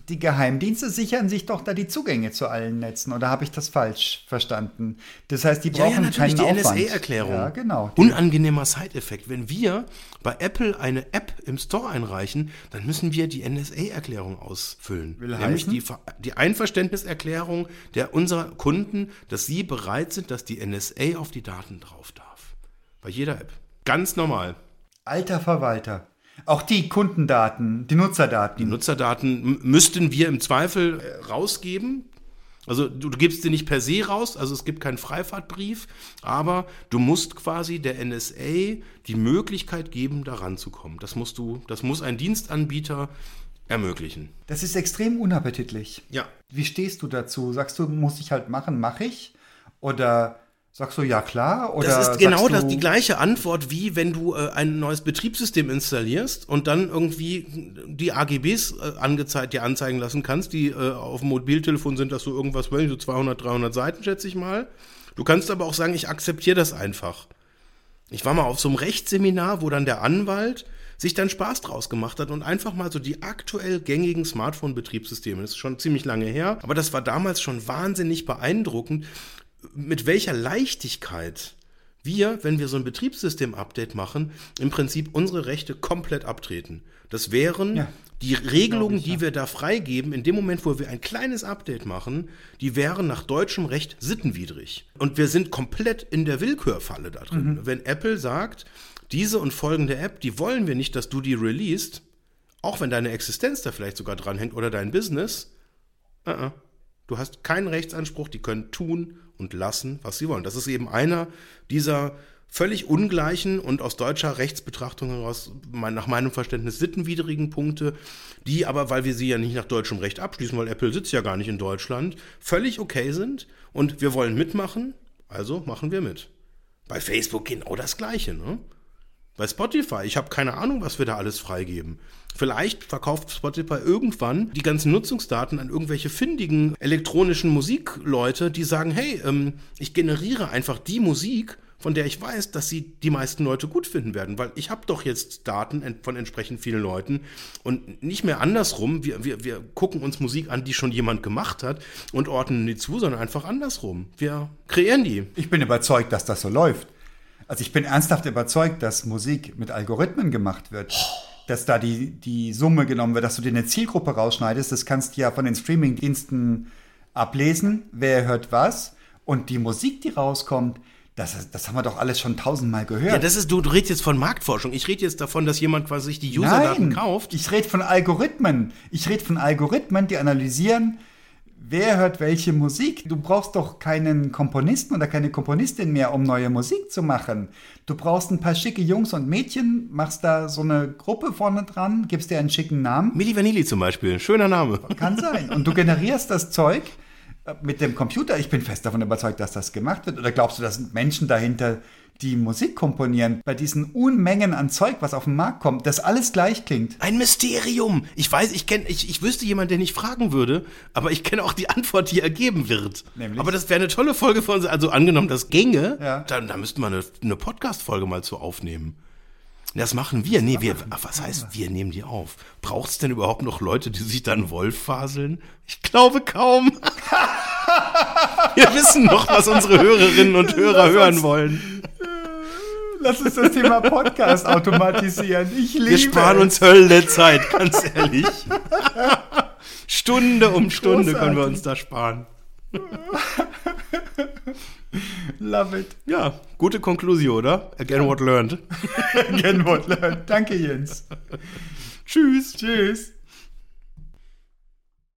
die Geheimdienste sichern sich doch da die Zugänge zu allen Netzen. Oder habe ich das falsch verstanden? Das heißt, die Ja, brauchen ja, natürlich, keinen die Aufwand. NSA-Erklärung. Ja, genau. Unangenehmer Side-Effekt. Wenn wir bei Apple eine App im Store einreichen, dann müssen wir die NSA-Erklärung ausfüllen. Will Nämlich heißen? die, die Einverständniserklärung der unserer Kunden, dass sie bereit sind, dass die NSA auf die Daten drauf darf. Bei jeder App. Ganz normal. Alter Verwalter. Auch die Kundendaten, die Nutzerdaten. Die Nutzerdaten müssten wir im Zweifel äh, rausgeben. Also du, du gibst sie nicht per se raus, also es gibt keinen Freifahrtbrief, aber du musst quasi der NSA die Möglichkeit geben, da ranzukommen. Das musst du, das muss ein Dienstanbieter ermöglichen. das ist extrem unappetitlich. Ja. Wie stehst du dazu? Sagst du, muss ich halt machen, mache ich? Oder sagst du, ja klar? Oder Das ist genau du, das, die gleiche Antwort, wie wenn du äh, ein neues Betriebssystem installierst und dann irgendwie die AGBs äh, angezeigt, dir anzeigen lassen kannst, die äh, auf dem Mobiltelefon sind das so irgendwas, ich, so 200, 300 Seiten, schätze ich mal. Du kannst aber auch sagen, ich akzeptiere das einfach. Ich war mal auf so einem Rechtsseminar, wo dann der Anwalt sich dann Spaß draus gemacht hat und einfach mal so die aktuell gängigen Smartphone-Betriebssysteme, das ist schon ziemlich lange her, aber das war damals schon wahnsinnig beeindruckend, mit welcher Leichtigkeit wir, wenn wir so ein Betriebssystem-Update machen, im Prinzip unsere Rechte komplett abtreten. Das wären Ja, die Regelungen, die wir da freigeben, in dem Moment, wo wir ein kleines Update machen, die wären nach deutschem Recht sittenwidrig. Und wir sind komplett in der Willkürfalle da drin. Wenn Apple sagt, diese und folgende App, die wollen wir nicht, dass du die released, auch wenn deine Existenz da vielleicht sogar dranhängt oder dein Business, uh -uh. Du hast keinen Rechtsanspruch, die können tun und lassen, was sie wollen. Das ist eben einer dieser völlig ungleichen und aus deutscher Rechtsbetrachtung heraus, nach meinem Verständnis, sittenwidrigen Punkte, die aber, weil wir sie ja nicht nach deutschem Recht abschließen, weil Apple sitzt ja gar nicht in Deutschland, völlig okay sind und wir wollen mitmachen, also machen wir mit. Bei Facebook genau das Gleiche, ne? Bei Spotify, ich habe keine Ahnung, was wir da alles freigeben. Vielleicht verkauft Spotify irgendwann die ganzen Nutzungsdaten an irgendwelche findigen elektronischen Musikleute, die sagen, hey, ähm, ich generiere einfach die Musik, von der ich weiß, dass sie die meisten Leute gut finden werden, weil ich habe doch jetzt Daten von entsprechend vielen Leuten und nicht mehr andersrum, wir, wir, wir gucken uns Musik an, die schon jemand gemacht hat und ordnen die zu, sondern einfach andersrum. Wir kreieren die. Ich bin überzeugt, dass das so läuft. Also ich bin ernsthaft überzeugt, dass Musik mit Algorithmen gemacht wird. Dass da die, die Summe genommen wird, dass du dir eine Zielgruppe rausschneidest. Das kannst du ja von den Streamingdiensten ablesen, wer hört was. Und die Musik, die rauskommt, das, das haben wir doch alles schon tausendmal gehört. Ja, das ist, du, du redest jetzt von Marktforschung. Ich rede jetzt davon, dass jemand quasi sich die Userdaten kauft. Ich rede von Algorithmen. Ich rede von Algorithmen, die analysieren, wer hört welche Musik. Du brauchst doch keinen Komponisten oder keine Komponistin mehr, um neue Musik zu machen. Du brauchst ein paar schicke Jungs und Mädchen, machst da so eine Gruppe vorne dran, gibst dir einen schicken Namen. Milli Vanilli zum Beispiel, schöner Name. Kann sein. Und du generierst das Zeug mit dem Computer, ich bin fest davon überzeugt, dass das gemacht wird. Oder glaubst du, da sind Menschen dahinter, die Musik komponieren, bei diesen Unmengen an Zeug, was auf den Markt kommt, das alles gleich klingt? Ein Mysterium. Ich weiß, ich kenne, ich, ich wüsste jemanden, der nicht fragen würde, aber ich kenne auch die Antwort, die ergeben wird. Nämlich? Aber das wäre eine tolle Folge für uns. Also angenommen, das ginge, ja. dann, da müssten wir eine, eine Podcast-Folge mal zu aufnehmen. Das machen wir. Nee, wir, ach, was heißt, wir nehmen die auf? Braucht es denn überhaupt noch Leute, die sich dann Wolf faseln? Ich glaube kaum. wir wissen noch, was unsere Hörerinnen und Hörer hören wollen. Lass uns das Thema Podcast automatisieren. Ich liebe Wir sparen uns Hölle Zeit, ganz ehrlich. Stunde um Stunde Großartig. können wir uns da sparen. Love it. Ja, gute Konklusion, oder? Again what learned. Again what learned. Danke, Jens. Tschüss. Tschüss.